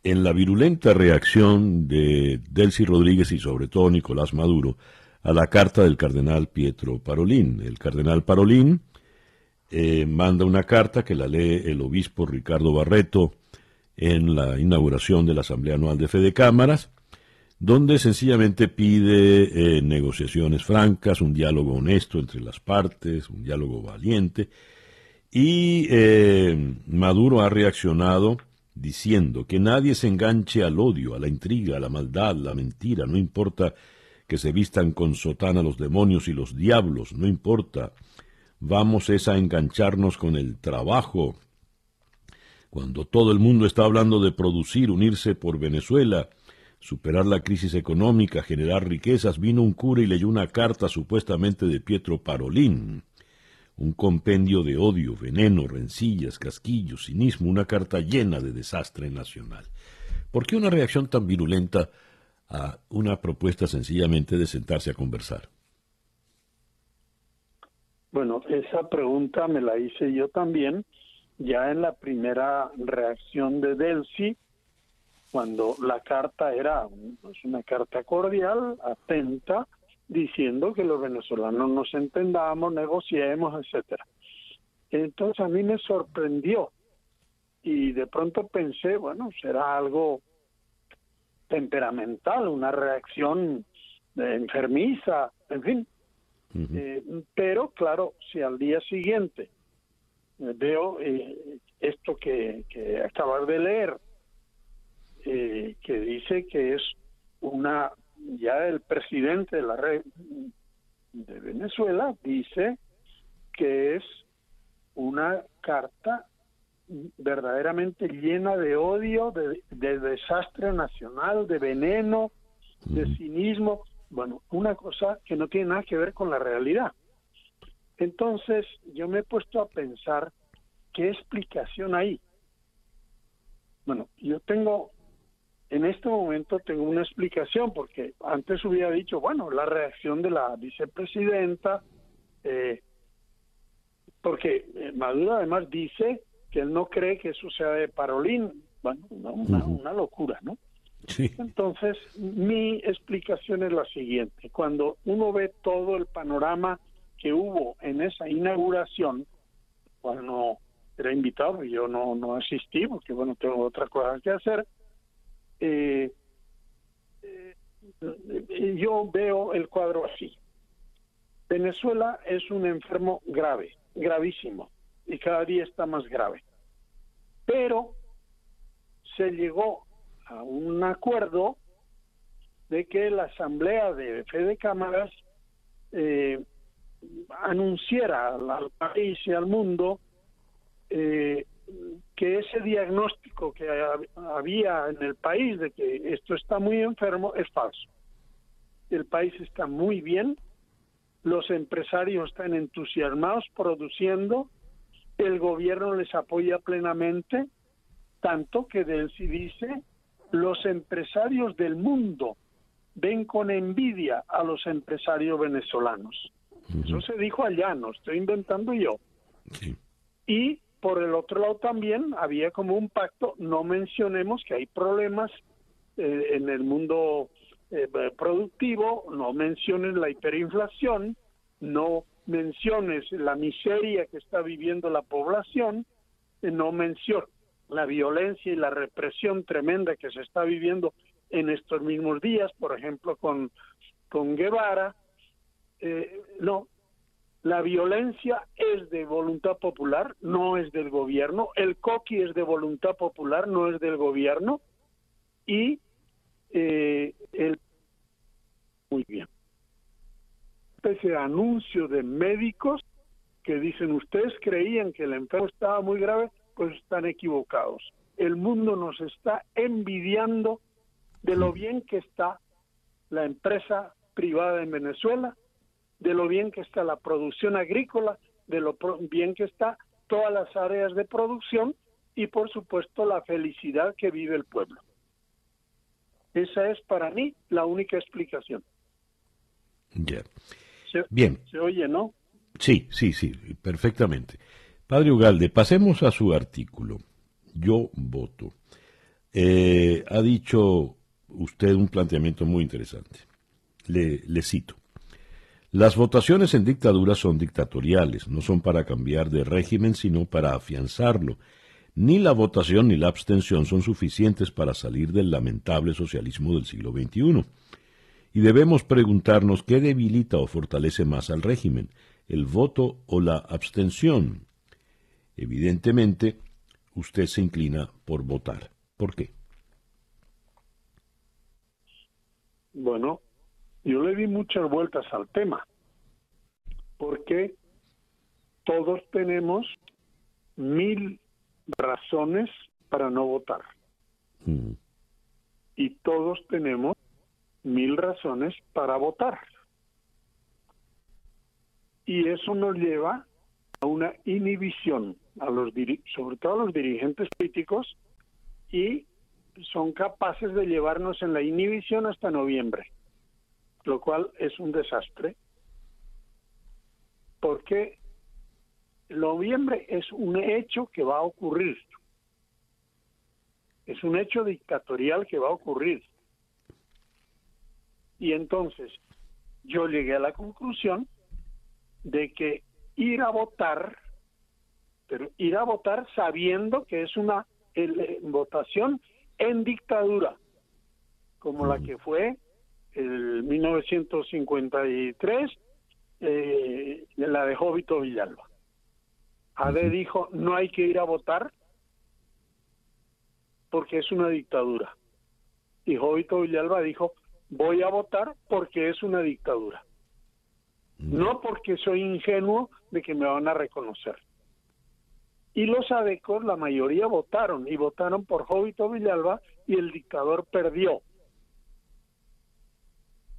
en la virulenta reacción de Delcy Rodríguez y sobre todo Nicolás Maduro a la carta del cardenal Pietro Parolín. El cardenal Parolín manda una carta que la lee el obispo Ricardo Barreto en la inauguración de la Asamblea Anual de Fede Cámaras donde sencillamente pide eh, negociaciones francas, un diálogo honesto entre las partes, un diálogo valiente. Y eh, Maduro ha reaccionado diciendo que nadie se enganche al odio, a la intriga, a la maldad, la mentira, no importa que se vistan con sotana los demonios y los diablos, no importa. Vamos es a engancharnos con el trabajo. Cuando todo el mundo está hablando de producir, unirse por Venezuela, superar la crisis económica, generar riquezas, vino un cura y leyó una carta supuestamente de Pietro Parolín, un compendio de odio, veneno, rencillas, casquillos, cinismo, una carta llena de desastre nacional. ¿Por qué una reacción tan virulenta a una propuesta sencillamente de sentarse a conversar? Bueno, esa pregunta me la hice yo también, ya en la primera reacción de Delcy, cuando la carta era pues, una carta cordial, atenta, diciendo que los venezolanos nos entendamos, negociemos, etcétera. Entonces a mí me sorprendió y de pronto pensé, bueno, será algo temperamental, una reacción enfermiza, en fin. Eh, pero claro, si al día siguiente veo eh, esto que, que acabas de leer, eh, que dice que es una, ya el presidente de la red de Venezuela dice que es una carta verdaderamente llena de odio, de, desastre nacional, de veneno, de cinismo. Bueno, una cosa que no tiene nada que ver con la realidad. Entonces, yo me he puesto a pensar qué explicación hay. Bueno, yo tengo, en este momento tengo una explicación, porque antes hubiera dicho, bueno, la reacción de la vicepresidenta, eh, porque eh, Maduro además dice que él no cree que eso sea de Parolín. Bueno, una, locura, ¿no? Entonces, mi explicación es la siguiente. Cuando uno ve todo el panorama que hubo en esa inauguración, cuando era invitado, y yo no, no asistí porque, bueno, tengo otra cosa que hacer, eh, eh, yo veo el cuadro así. Venezuela es un enfermo grave, gravísimo y cada día está más grave. Pero se llegó a un acuerdo de que la Asamblea de Fede Cámaras eh, anunciara al, país y al mundo eh, que ese diagnóstico que había en el país de que esto está muy enfermo es falso. El país está muy bien, los empresarios están entusiasmados produciendo, el gobierno les apoya plenamente, tanto que Delcy dice, los empresarios del mundo ven con envidia a los empresarios venezolanos. Eso se dijo allá, no estoy inventando yo. Y por el otro lado también había como un pacto, no mencionemos que hay problemas eh, en el mundo eh, productivo, no menciones la hiperinflación, no menciones la miseria que está viviendo la población, eh, no menciones la violencia y la represión tremenda que se está viviendo en estos mismos días, por ejemplo, con, con Guevara. Eh, no, la violencia es de voluntad popular, no es del gobierno. El coqui es de voluntad popular, no es del gobierno. Y eh, el... Muy bien ese anuncio de médicos que dicen ustedes creían que el enfermo estaba muy grave, pues están equivocados. El mundo nos está envidiando de lo bien que está la empresa privada en Venezuela, de lo bien que está la producción agrícola, de lo bien que está todas las áreas de producción y por supuesto la felicidad que vive el pueblo. Esa es para mí la única explicación. Bien. Se oye, ¿no? Sí, sí, sí, perfectamente. Padre Ugalde, pasemos a su artículo. Yo voto. Eh, ha dicho usted un planteamiento muy interesante. Le, le cito. Las votaciones en dictadura son dictatoriales, no son para cambiar de régimen, sino para afianzarlo. Ni la votación ni la abstención son suficientes para salir del lamentable socialismo del siglo XXI. Y debemos preguntarnos qué debilita o fortalece más al régimen, el voto o la abstención. Evidentemente, usted se inclina por votar. ¿Por qué? Bueno, yo le di muchas vueltas al tema, porque todos tenemos mil razones para no votar. Mm. Y todos tenemos mil razones para votar. Y eso nos lleva a una inhibición, a los sobre todo a los dirigentes políticos, y son capaces de llevarnos en la inhibición hasta noviembre, lo cual es un desastre, porque noviembre es un hecho que va a ocurrir, es un hecho dictatorial que va a ocurrir. Y entonces yo llegué a la conclusión de que ir a votar, pero ir a votar sabiendo que es una votación en dictadura, como la que fue en 1953, eh, la de Jovito Villalba. Ade dijo, no hay que ir a votar porque es una dictadura. Y Jovito Villalba dijo, voy a votar porque es una dictadura. No porque soy ingenuo de que me van a reconocer. Y los adecos, la mayoría votaron, y votaron por Jovito Villalba, y el dictador perdió.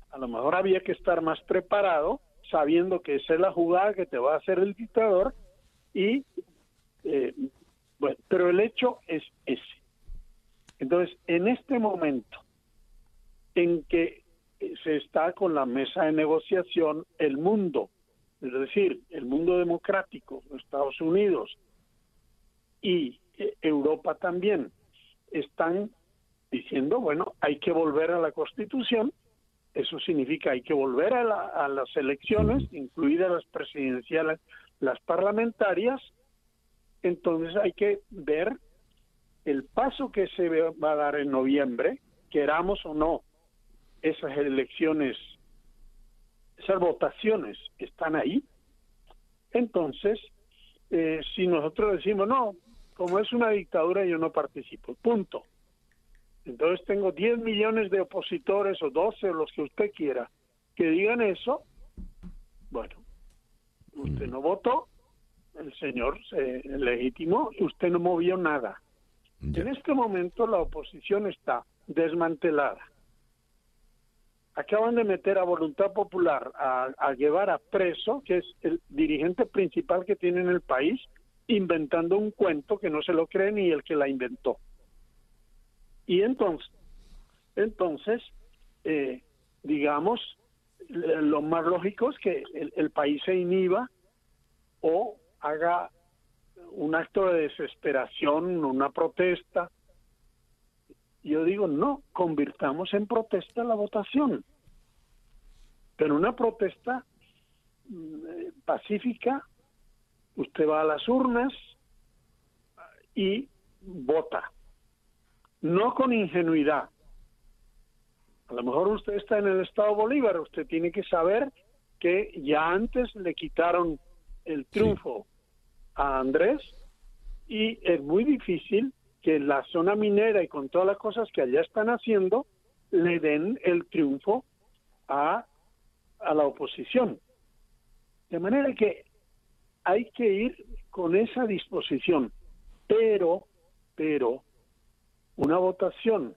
A lo mejor había que estar más preparado, sabiendo que esa es la jugada que te va a hacer el dictador, y eh, bueno, pero el hecho es ese. Entonces, en este momento en que se está con la mesa de negociación el mundo, es decir, el mundo democrático, Estados Unidos y eh, Europa también, están diciendo, bueno, hay que volver a la Constitución, eso significa hay que volver a, a las elecciones, incluidas las presidenciales, las parlamentarias, entonces hay que ver el paso que se va a dar en noviembre, queramos o no, esas elecciones, esas votaciones están ahí. Entonces, eh, si nosotros decimos, no, como es una dictadura, yo no participo, punto. Entonces tengo 10 millones de opositores o 12 o los que usted quiera que digan eso. Bueno, usted no votó, el señor se legitimó, usted no movió nada. En este momento la oposición está desmantelada. Acaban de meter a Voluntad Popular a, a a preso, que es el dirigente principal que tiene en el país, inventando un cuento que no se lo cree ni el que la inventó. Y entonces, entonces eh, digamos, lo más lógico es que el, el país se inhiba o haga un acto de desesperación, una protesta. Yo digo, no, convirtamos en protesta la votación, pero una protesta mm, pacífica, usted va a las urnas y vota, no con ingenuidad. A lo mejor usted está en el Estado Bolívar, usted tiene que saber que ya antes le quitaron el triunfo a Andrés y es muy difícil que la zona minera y con todas las cosas que allá están haciendo le den el triunfo a, a la oposición. De manera que hay que ir con esa disposición, pero, pero, una votación,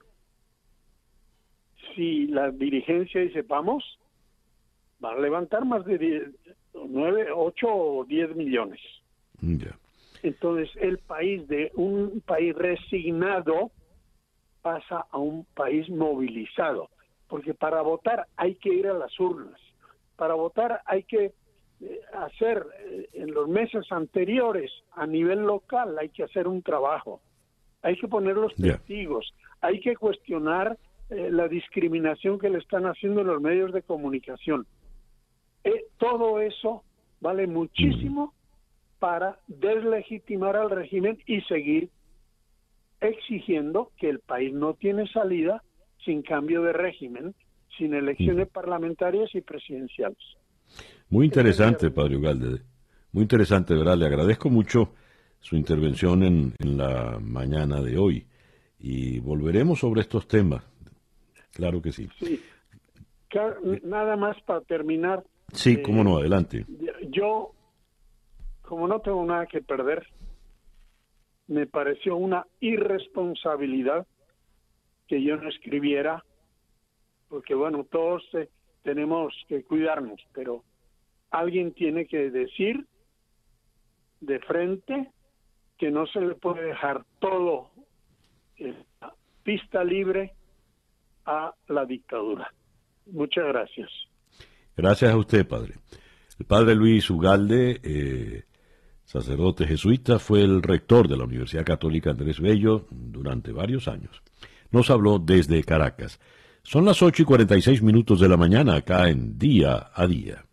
si la dirigencia dice vamos, va a levantar más de 10, 9, 8 o 10 millones. Entonces, el país de un país resignado pasa a un país movilizado, porque para votar hay que ir a las urnas, para votar hay que hacer eh, en los meses anteriores a nivel local hay que hacer un trabajo, hay que poner los testigos, hay que cuestionar eh, la discriminación que le están haciendo en los medios de comunicación. todo eso vale muchísimo para deslegitimar al régimen y seguir exigiendo que el país no tiene salida sin cambio de régimen, sin elecciones parlamentarias y presidenciales. Muy interesante, Padre Ugalde. Muy interesante, ¿verdad? Le agradezco mucho su intervención en, en la mañana de hoy y volveremos sobre estos temas. Claro que sí. Sí. Nada más para terminar. Sí, cómo no, adelante. Yo como no tengo nada que perder, me pareció una irresponsabilidad que yo no escribiera, porque bueno, todos eh, tenemos que cuidarnos, pero alguien tiene que decir de frente que no se le puede dejar todo pista libre a la dictadura. Muchas gracias. Gracias a usted, padre. El padre Luis Ugalde eh, sacerdote jesuita, fue el rector de la Universidad Católica Andrés Bello durante varios años. Nos habló desde Caracas. Son las 8 y 46 minutos de la mañana acá en Día a Día.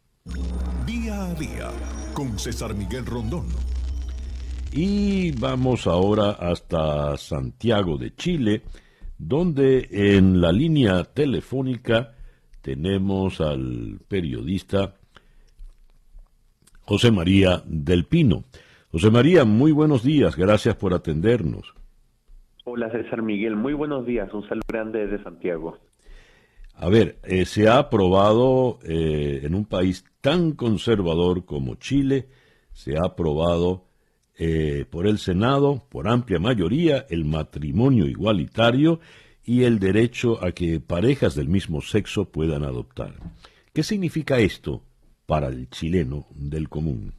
Día a Día con César Miguel Rondón. Y vamos ahora hasta Santiago de Chile, donde en la línea telefónica tenemos al periodista José María del Pino. José María, muy buenos días, gracias por atendernos. Hola César Miguel, muy buenos días, un saludo grande desde Santiago. A ver, eh, se ha aprobado eh, en un país tan conservador como Chile se ha aprobado eh, por el Senado, por amplia mayoría, el matrimonio igualitario y el derecho a que parejas del mismo sexo puedan adoptar. ¿Qué significa esto para el chileno del común?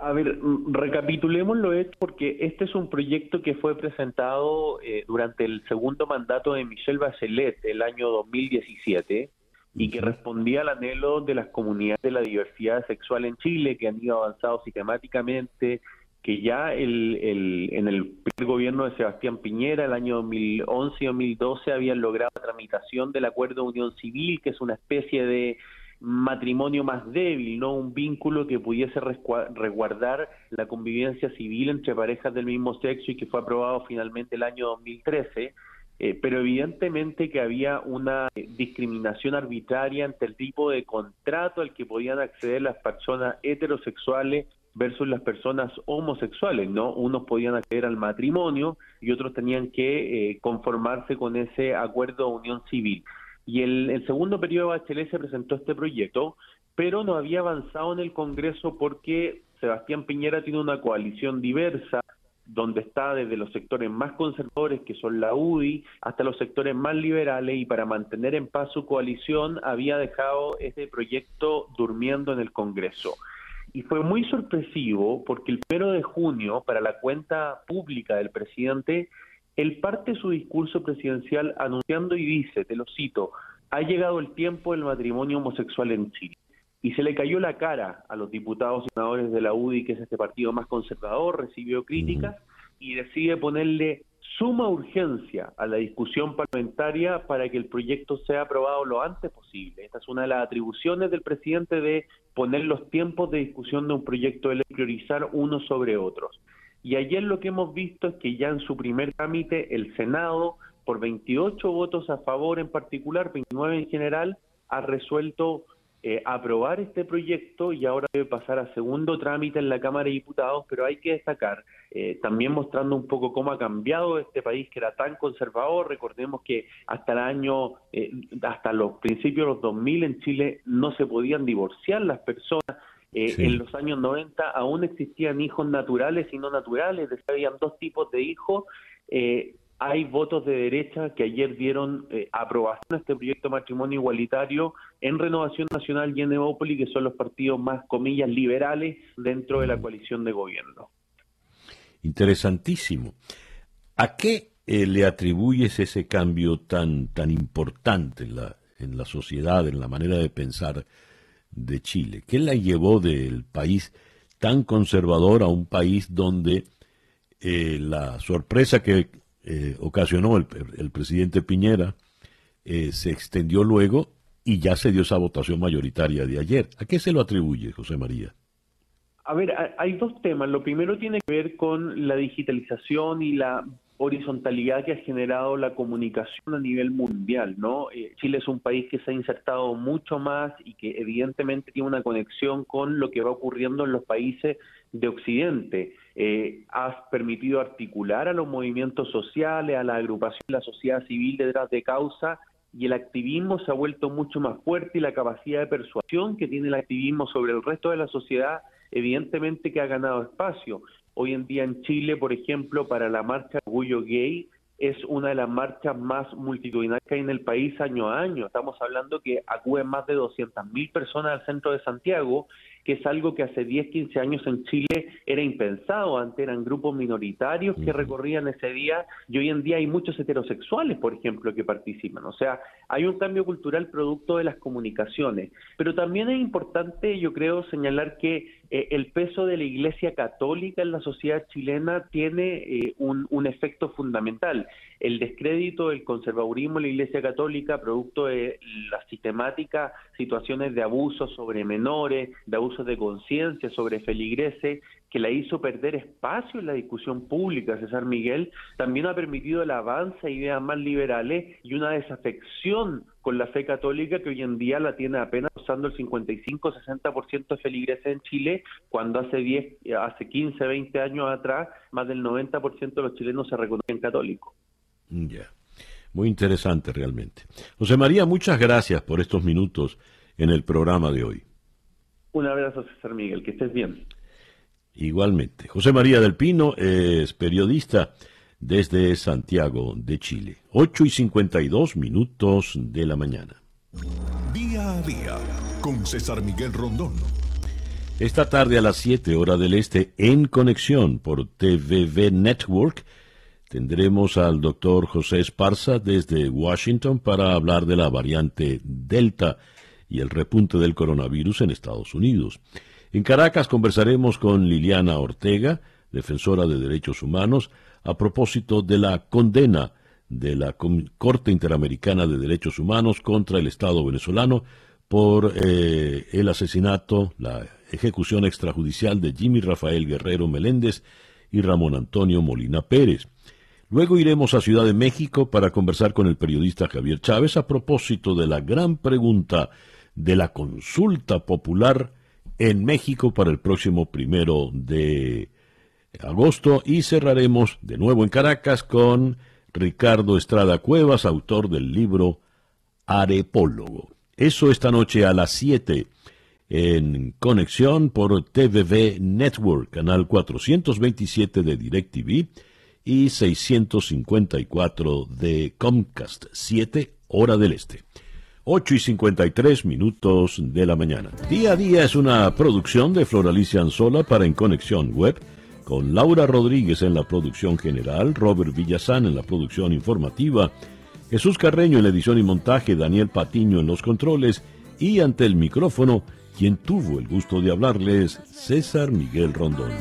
A ver, mm, recapitulémoslo es porque este es un proyecto que fue presentado eh, durante el segundo mandato de Michelle Bachelet el año 2017 y que respondía al anhelo de las comunidades de la diversidad sexual en Chile que han ido avanzando sistemáticamente, que ya el, el, en el primer gobierno de Sebastián Piñera, el año 2011 y 2012, habían logrado la tramitación del acuerdo de unión civil, que es una especie de matrimonio más débil, no un vínculo que pudiese resguardar la convivencia civil entre parejas del mismo sexo y que fue aprobado finalmente el año 2013. Eh, pero evidentemente que había una discriminación arbitraria entre el tipo de contrato al que podían acceder las personas heterosexuales versus las personas homosexuales, ¿no? Unos podían acceder al matrimonio y otros tenían que eh, conformarse con ese acuerdo de unión civil. Y el, el segundo periodo de Bachelet se presentó este proyecto, pero no había avanzado en el Congreso porque Sebastián Piñera tiene una coalición diversa donde está desde los sectores más conservadores, que son la UDI, hasta los sectores más liberales, y para mantener en paz su coalición había dejado este proyecto durmiendo en el Congreso. Y fue muy sorpresivo porque el primero de junio, para la cuenta pública del presidente, él parte su discurso presidencial anunciando y dice, te lo cito, ha llegado el tiempo del matrimonio homosexual en Chile. Y se le cayó la cara a los diputados y senadores de la UDI, que es este partido más conservador, recibió críticas y decide ponerle suma urgencia a la discusión parlamentaria para que el proyecto sea aprobado lo antes posible. Esta es una de las atribuciones del presidente de poner los tiempos de discusión de un proyecto de ley, priorizar unos sobre otros. Y ayer lo que hemos visto es que ya en su primer trámite el Senado, por 28 votos a favor en particular, 29 en general, ha resuelto eh, aprobar este proyecto y ahora debe pasar a segundo trámite en la Cámara de Diputados, pero hay que destacar, eh, también mostrando un poco cómo ha cambiado este país que era tan conservador, recordemos que hasta el año, eh, hasta los principios de los 2000 en Chile no se podían divorciar las personas, En los años 90 aún existían hijos naturales y no naturales, habían dos tipos de hijos. Eh, hay votos de derecha que ayer dieron eh, aprobación a este proyecto de matrimonio igualitario en Renovación Nacional y en Evópoli, que son los partidos más, comillas, liberales dentro de la coalición de gobierno. Interesantísimo. ¿A qué eh, le atribuyes ese cambio tan, tan importante en la, en la sociedad, en la manera de pensar de Chile? ¿Qué la llevó del país tan conservador a un país donde eh, la sorpresa que eh, ocasionó el, presidente Piñera eh, se extendió luego y ya se dio esa votación mayoritaria de ayer. ¿A qué se lo atribuye, José María? A ver, hay dos temas. Lo primero tiene que ver con la digitalización y la horizontalidad que ha generado la comunicación a nivel mundial, ¿no? Eh, Chile es un país que se ha insertado mucho más y que evidentemente tiene una conexión con lo que va ocurriendo en los países de Occidente. Eh, permitido articular a los movimientos sociales, a la agrupación de la sociedad civil detrás de causa y el activismo se ha vuelto mucho más fuerte y la capacidad de persuasión que tiene el activismo sobre el resto de la sociedad evidentemente que ha ganado espacio. Hoy en día en Chile, por ejemplo, para la marcha Orgullo Gay, es una de las marchas más multitudinarias que hay en el país año a año. Estamos hablando que acuden más de 200.000 personas al centro de Santiago que es algo que hace 10, 15 años en Chile era impensado. Antes eran grupos minoritarios que recorrían ese día y hoy en día hay muchos heterosexuales, por ejemplo, que participan. O sea, hay un cambio cultural producto de las comunicaciones. Pero también es importante, yo creo, señalar que eh, el peso de la Iglesia Católica en la sociedad chilena tiene eh, un, un, efecto fundamental. El descrédito del conservadurismo en la Iglesia Católica, producto de las sistemáticas situaciones de abuso sobre menores, de abuso de conciencia sobre feligrese que la hizo perder espacio en la discusión pública, César Miguel, también ha permitido el avance a ideas más liberales y una desafección con la fe católica que hoy en día la tiene apenas usando el 55-60% de feligrese en Chile, cuando hace 10, hace 15, 20 años atrás, más del 90% de los chilenos se reconocen católicos. Ya, muy interesante realmente. José María, muchas gracias por estos minutos en el programa de hoy. Un abrazo, César Miguel, que estés bien. Igualmente. José María del Pino es periodista desde Santiago de Chile. 8 y 52 minutos de la mañana. Día a día con César Miguel Rondón. Esta tarde a las 7 horas del este, en conexión por TVV Network, tendremos al doctor José Esparza desde Washington para hablar de la variante Delta y el repunte del coronavirus en Estados Unidos. En Caracas conversaremos con Liliana Ortega, defensora de derechos humanos, a propósito de la condena de la Corte Interamericana de Derechos Humanos contra el Estado venezolano por eh, el asesinato, la ejecución extrajudicial de Jimmy Rafael Guerrero Meléndez y Ramón Antonio Molina Pérez. Luego iremos a Ciudad de México para conversar con el periodista Javier Chávez a propósito de la gran pregunta de la consulta popular en México para el próximo primero de agosto y cerraremos de nuevo en Caracas con Ricardo Estrada Cuevas, autor del libro Arepólogo. Eso esta noche a las 7 en conexión por TVV Network, canal 427 de DirecTV y 654 de Comcast, 7 hora del este. 8 y 53 minutos de la mañana. Día a día es una producción de Floralicia Anzola para En Conexión Web, con Laura Rodríguez en la producción general, Robert Villazán en la producción informativa, Jesús Carreño en la edición y montaje, Daniel Patiño en los controles y ante el micrófono, quien tuvo el gusto de hablarles, César Miguel Rondón.